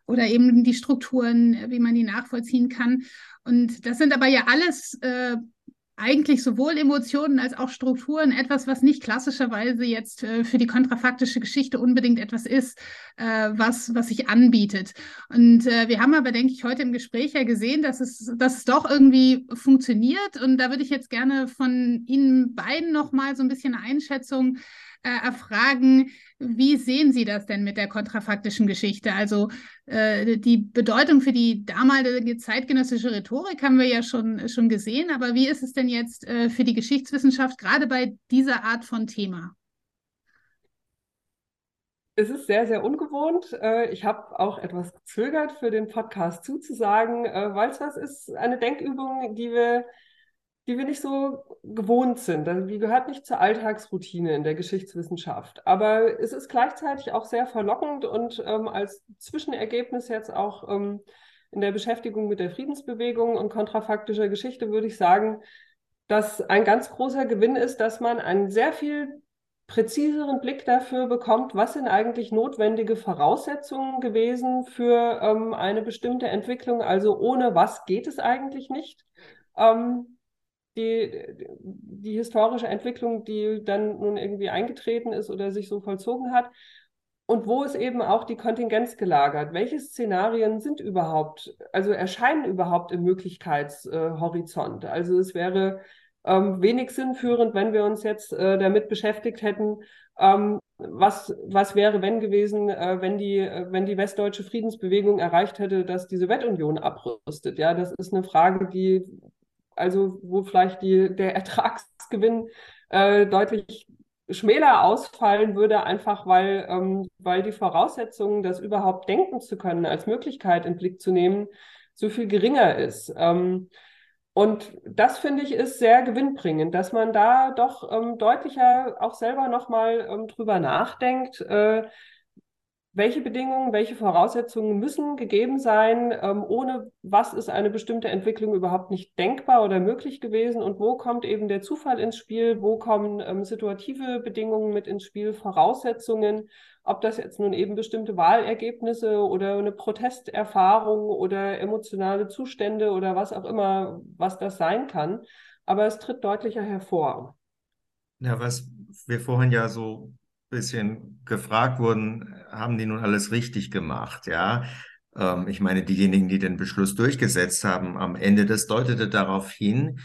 oder eben die Strukturen, wie man die nachvollziehen kann. Und das sind aber ja alles äh, eigentlich sowohl Emotionen als auch Strukturen etwas, was nicht klassischerweise jetzt äh, für die kontrafaktische Geschichte unbedingt etwas ist, äh, was, was sich anbietet. Und äh, wir haben aber, denke ich, heute im Gespräch ja gesehen, dass es, dass es doch irgendwie funktioniert. Und da würde ich jetzt gerne von Ihnen beiden nochmal so ein bisschen eine Einschätzung äh, erfragen, wie sehen Sie das denn mit der kontrafaktischen Geschichte? Also äh, die Bedeutung für die damalige zeitgenössische Rhetorik haben wir ja schon, schon gesehen, aber wie ist es denn jetzt äh, für die Geschichtswissenschaft, gerade bei dieser Art von Thema? Es ist sehr, sehr ungewohnt. Äh, ich habe auch etwas gezögert, für den Podcast zuzusagen, äh, weil es was ist, eine Denkübung, die wir die wir nicht so gewohnt sind. Also die gehört nicht zur Alltagsroutine in der Geschichtswissenschaft. Aber es ist gleichzeitig auch sehr verlockend und ähm, als Zwischenergebnis jetzt auch ähm, in der Beschäftigung mit der Friedensbewegung und kontrafaktischer Geschichte würde ich sagen, dass ein ganz großer Gewinn ist, dass man einen sehr viel präziseren Blick dafür bekommt, was sind eigentlich notwendige Voraussetzungen gewesen für ähm, eine bestimmte Entwicklung. Also ohne was geht es eigentlich nicht. Ähm, die, die historische Entwicklung, die dann nun irgendwie eingetreten ist oder sich so vollzogen hat. Und wo ist eben auch die Kontingenz gelagert? Welche Szenarien sind überhaupt, also erscheinen überhaupt im Möglichkeitshorizont? Also es wäre ähm, wenig sinnführend, wenn wir uns jetzt äh, damit beschäftigt hätten, ähm, was, was wäre, wenn gewesen, äh, wenn, die, äh, wenn die westdeutsche Friedensbewegung erreicht hätte, dass die Sowjetunion abrüstet. Ja, das ist eine Frage, die, also wo vielleicht die, der Ertragsgewinn äh, deutlich schmäler ausfallen würde, einfach weil, ähm, weil die Voraussetzungen, das überhaupt denken zu können, als Möglichkeit in Blick zu nehmen, so viel geringer ist. Ähm, und das finde ich ist sehr gewinnbringend, dass man da doch ähm, deutlicher auch selber nochmal ähm, drüber nachdenkt, äh, welche Bedingungen, welche Voraussetzungen müssen gegeben sein, ähm, ohne was ist eine bestimmte Entwicklung überhaupt nicht denkbar oder möglich gewesen und wo kommt eben der Zufall ins Spiel, wo kommen ähm, situative Bedingungen mit ins Spiel, Voraussetzungen, ob das jetzt nun eben bestimmte Wahlergebnisse oder eine Protesterfahrung oder emotionale Zustände oder was auch immer, was das sein kann. Aber es tritt deutlicher hervor. Ja, was wir vorhin ja so bisschen gefragt wurden, haben die nun alles richtig gemacht, ja? Ähm, ich meine, diejenigen, die den Beschluss durchgesetzt haben am Ende, das deutete darauf hin,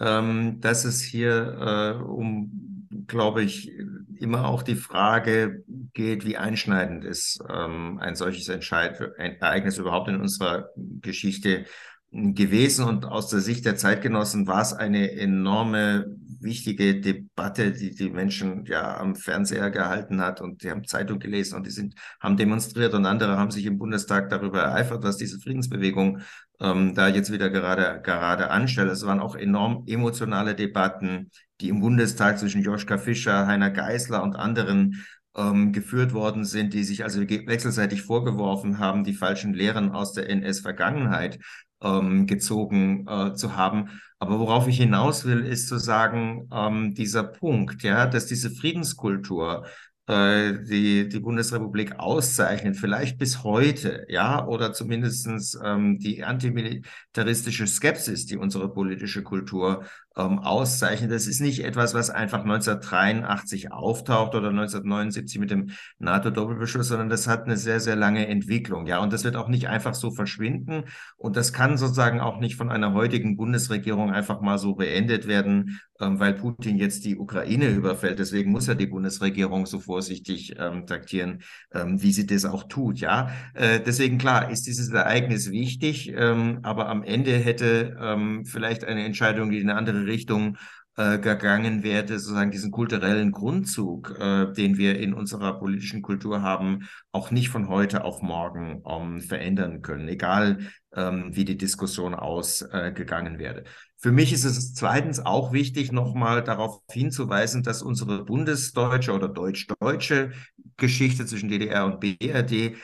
ähm, dass es hier äh, um, glaube ich, immer auch die Frage geht, wie einschneidend ist ähm, ein solches Entscheid ein Ereignis überhaupt in unserer Geschichte gewesen. Und aus der Sicht der Zeitgenossen war es eine enorme wichtige Debatte, die die Menschen ja am Fernseher gehalten hat und die haben Zeitung gelesen und die sind, haben demonstriert und andere haben sich im Bundestag darüber ereifert, was diese Friedensbewegung ähm, da jetzt wieder gerade, gerade anstellt. Es waren auch enorm emotionale Debatten, die im Bundestag zwischen Joschka Fischer, Heiner Geisler und anderen ähm, geführt worden sind, die sich also wechselseitig vorgeworfen haben, die falschen Lehren aus der NS-Vergangenheit ähm, gezogen äh, zu haben. Aber worauf ich hinaus will, ist zu sagen, ähm, dieser Punkt, ja, dass diese Friedenskultur äh, die, die Bundesrepublik auszeichnet, vielleicht bis heute, ja, oder zumindestens ähm, die antimilitaristische Skepsis, die unsere politische Kultur ähm, auszeichnet. Das ist nicht etwas, was einfach 1983 auftaucht oder 1979 mit dem NATO-Doppelbeschluss, sondern das hat eine sehr, sehr lange Entwicklung. Ja, und das wird auch nicht einfach so verschwinden. Und das kann sozusagen auch nicht von einer heutigen Bundesregierung einfach mal so beendet werden, ähm, weil Putin jetzt die Ukraine überfällt. Deswegen muss ja die Bundesregierung so vorsichtig ähm, taktieren, ähm, wie sie das auch tut. Ja, äh, deswegen klar ist dieses Ereignis wichtig, ähm, aber am Ende hätte ähm, vielleicht eine Entscheidung, die eine andere Richtung äh, gegangen wäre, sozusagen diesen kulturellen Grundzug, äh, den wir in unserer politischen Kultur haben, auch nicht von heute auf morgen ähm, verändern können, egal ähm, wie die Diskussion ausgegangen äh, wäre. Für mich ist es zweitens auch wichtig, nochmal darauf hinzuweisen, dass unsere bundesdeutsche oder deutsch-deutsche Geschichte zwischen DDR und BRD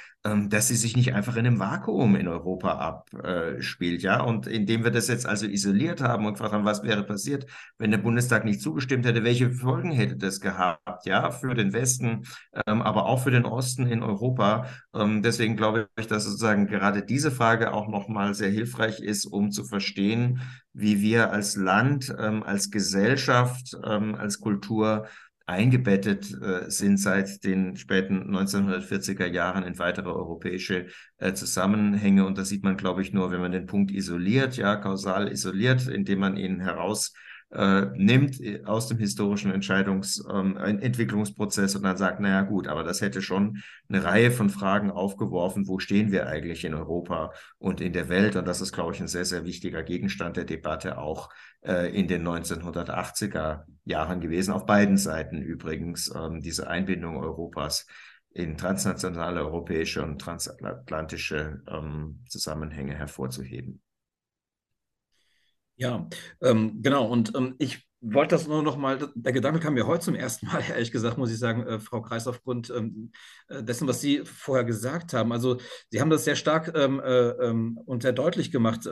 dass sie sich nicht einfach in einem Vakuum in Europa abspielt, ja. Und indem wir das jetzt also isoliert haben und gefragt haben, was wäre passiert, wenn der Bundestag nicht zugestimmt hätte, welche Folgen hätte das gehabt, ja, für den Westen, ähm, aber auch für den Osten in Europa. Ähm, deswegen glaube ich, dass sozusagen gerade diese Frage auch nochmal sehr hilfreich ist, um zu verstehen, wie wir als Land, als Gesellschaft, als Kultur eingebettet äh, sind seit den späten 1940er Jahren in weitere europäische äh, Zusammenhänge. Und das sieht man, glaube ich, nur, wenn man den Punkt isoliert, ja, kausal isoliert, indem man ihn heraus äh, nimmt äh, aus dem historischen Entscheidungs-, ähm, Entwicklungsprozess und dann sagt, naja gut, aber das hätte schon eine Reihe von Fragen aufgeworfen, wo stehen wir eigentlich in Europa und in der Welt? Und das ist, glaube ich, ein sehr, sehr wichtiger Gegenstand der Debatte auch in den 1980er Jahren gewesen, auf beiden Seiten übrigens, ähm, diese Einbindung Europas in transnationale europäische und transatlantische ähm, Zusammenhänge hervorzuheben. Ja, ähm, genau. Und ähm, ich wollte das nur noch mal, der Gedanke kam mir heute zum ersten Mal, ehrlich gesagt, muss ich sagen, äh, Frau Kreis, aufgrund ähm, äh, dessen, was Sie vorher gesagt haben. Also Sie haben das sehr stark ähm, äh, ähm, und sehr deutlich gemacht,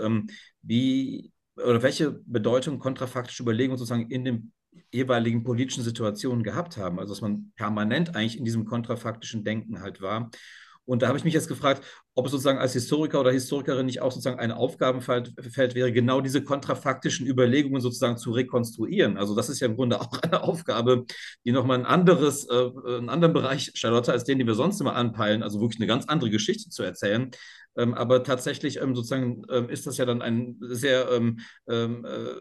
wie oder welche Bedeutung kontrafaktische Überlegungen sozusagen in den jeweiligen politischen Situationen gehabt haben. Also dass man permanent eigentlich in diesem kontrafaktischen Denken halt war. Und da habe ich mich jetzt gefragt, ob es sozusagen als Historiker oder Historikerin nicht auch sozusagen ein Aufgabenfeld wäre, genau diese kontrafaktischen Überlegungen sozusagen zu rekonstruieren. Also das ist ja im Grunde auch eine Aufgabe, die nochmal ein anderes, äh, einen anderen Bereich, Charlotte, als den, den wir sonst immer anpeilen, also wirklich eine ganz andere Geschichte zu erzählen, Ähm, aber tatsächlich ähm, sozusagen ähm, ist das ja dann ein sehr ähm, ähm, äh,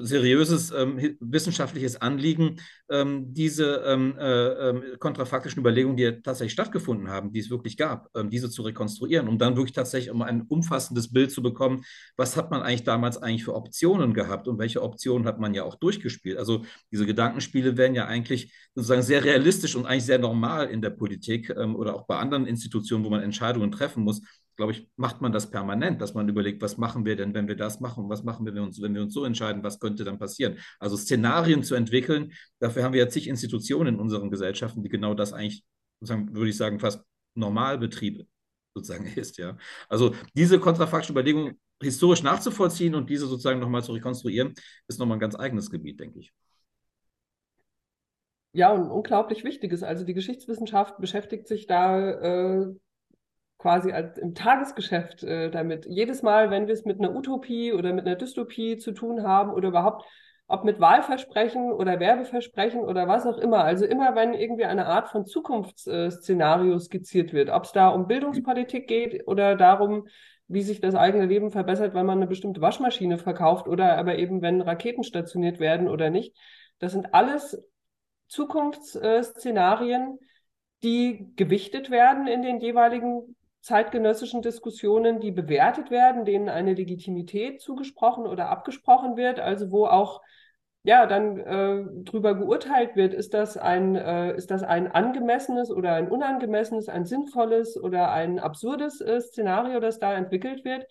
seriöses ähm, wissenschaftliches Anliegen, diese äh, kontrafaktischen Überlegungen, die ja tatsächlich stattgefunden haben, die es wirklich gab, diese zu rekonstruieren, um dann wirklich tatsächlich um ein umfassendes Bild zu bekommen, was hat man eigentlich damals eigentlich für Optionen gehabt und welche Optionen hat man ja auch durchgespielt. Also diese Gedankenspiele werden ja eigentlich sozusagen sehr realistisch und eigentlich sehr normal in der Politik oder auch bei anderen Institutionen, wo man Entscheidungen treffen muss glaube ich, macht man das permanent, dass man überlegt, was machen wir denn, wenn wir das machen, was machen wir, wenn wir uns, wenn wir uns so entscheiden, was könnte dann passieren. Also Szenarien zu entwickeln, dafür haben wir ja zig Institutionen in unseren Gesellschaften, die genau das eigentlich, würde ich sagen, fast Normalbetrieb sozusagen ist, ja. Also diese kontrafaktische Überlegung historisch nachzuvollziehen und diese sozusagen nochmal zu rekonstruieren, ist nochmal ein ganz eigenes Gebiet, denke ich. Ja, und unglaublich wichtiges. Also die Geschichtswissenschaft beschäftigt sich da äh, quasi als im Tagesgeschäft äh, damit. Jedes Mal, wenn wir es mit einer Utopie oder mit einer Dystopie zu tun haben oder überhaupt, ob mit Wahlversprechen oder Werbeversprechen oder was auch immer. Also immer, wenn irgendwie eine Art von Zukunftsszenario skizziert wird, ob es da um Bildungspolitik geht oder darum, wie sich das eigene Leben verbessert, wenn man eine bestimmte Waschmaschine verkauft oder aber eben, wenn Raketen stationiert werden oder nicht. Das sind alles Zukunftsszenarien, die gewichtet werden in den jeweiligen zeitgenössischen Diskussionen, die bewertet werden, denen eine Legitimität zugesprochen oder abgesprochen wird, also wo auch ja dann äh, drüber geurteilt wird, ist das ein äh, ist das ein angemessenes oder ein unangemessenes, ein sinnvolles oder ein absurdes äh, Szenario, das da entwickelt wird.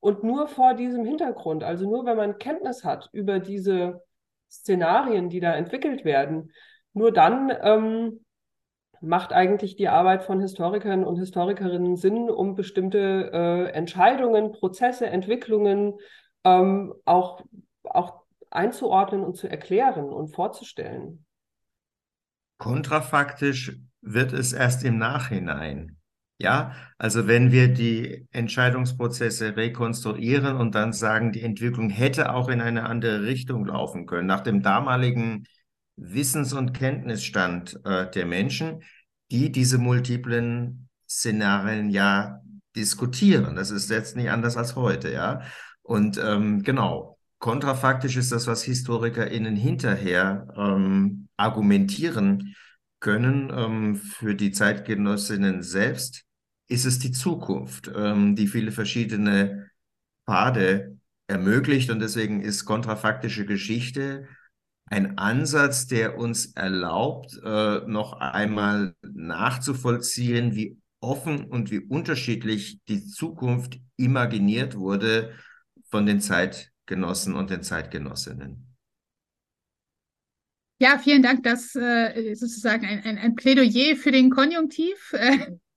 Und nur vor diesem Hintergrund, also nur wenn man Kenntnis hat über diese Szenarien, die da entwickelt werden, nur dann ähm, macht eigentlich die Arbeit von Historikern und Historikerinnen Sinn, um bestimmte äh, Entscheidungen, Prozesse, Entwicklungen ähm, auch, auch einzuordnen und zu erklären und vorzustellen. Kontrafaktisch wird es erst im Nachhinein. Ja, also wenn wir die Entscheidungsprozesse rekonstruieren und dann sagen, die Entwicklung hätte auch in eine andere Richtung laufen können, nach dem damaligen Wissens- und Kenntnisstand äh, der Menschen, die diese multiplen Szenarien ja diskutieren. Das ist jetzt nicht anders als heute, ja. Und ähm, genau, kontrafaktisch ist das, was HistorikerInnen hinterher ähm, argumentieren können. Ähm, für die Zeitgenossinnen selbst ist es die Zukunft, ähm, die viele verschiedene Pfade ermöglicht. Und deswegen ist kontrafaktische Geschichte ein Ansatz, der uns erlaubt, äh, noch einmal nachzuvollziehen, wie offen und wie unterschiedlich die Zukunft imaginiert wurde von den Zeitgenossen und den Zeitgenossinnen. Ja, vielen Dank. Das äh, ist sozusagen ein, ein, ein Plädoyer für den Konjunktiv.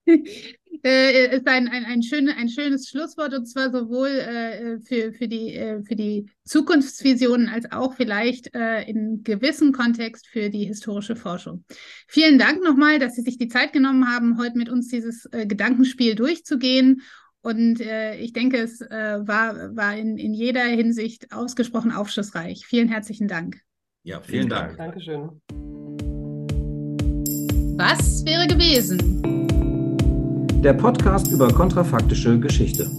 äh, ist ein, ein, ein, schön, ein schönes Schlusswort und zwar sowohl äh, für, für, die, äh, für die Zukunftsvisionen als auch vielleicht äh, in gewissem Kontext für die historische Forschung. Vielen Dank nochmal, dass Sie sich die Zeit genommen haben, heute mit uns dieses äh, Gedankenspiel durchzugehen. Und äh, ich denke, es war, war in, in jeder Hinsicht ausgesprochen aufschlussreich. Vielen herzlichen Dank. Ja, vielen Dank. Dankeschön. Was wäre gewesen? Der Podcast über kontrafaktische Geschichte.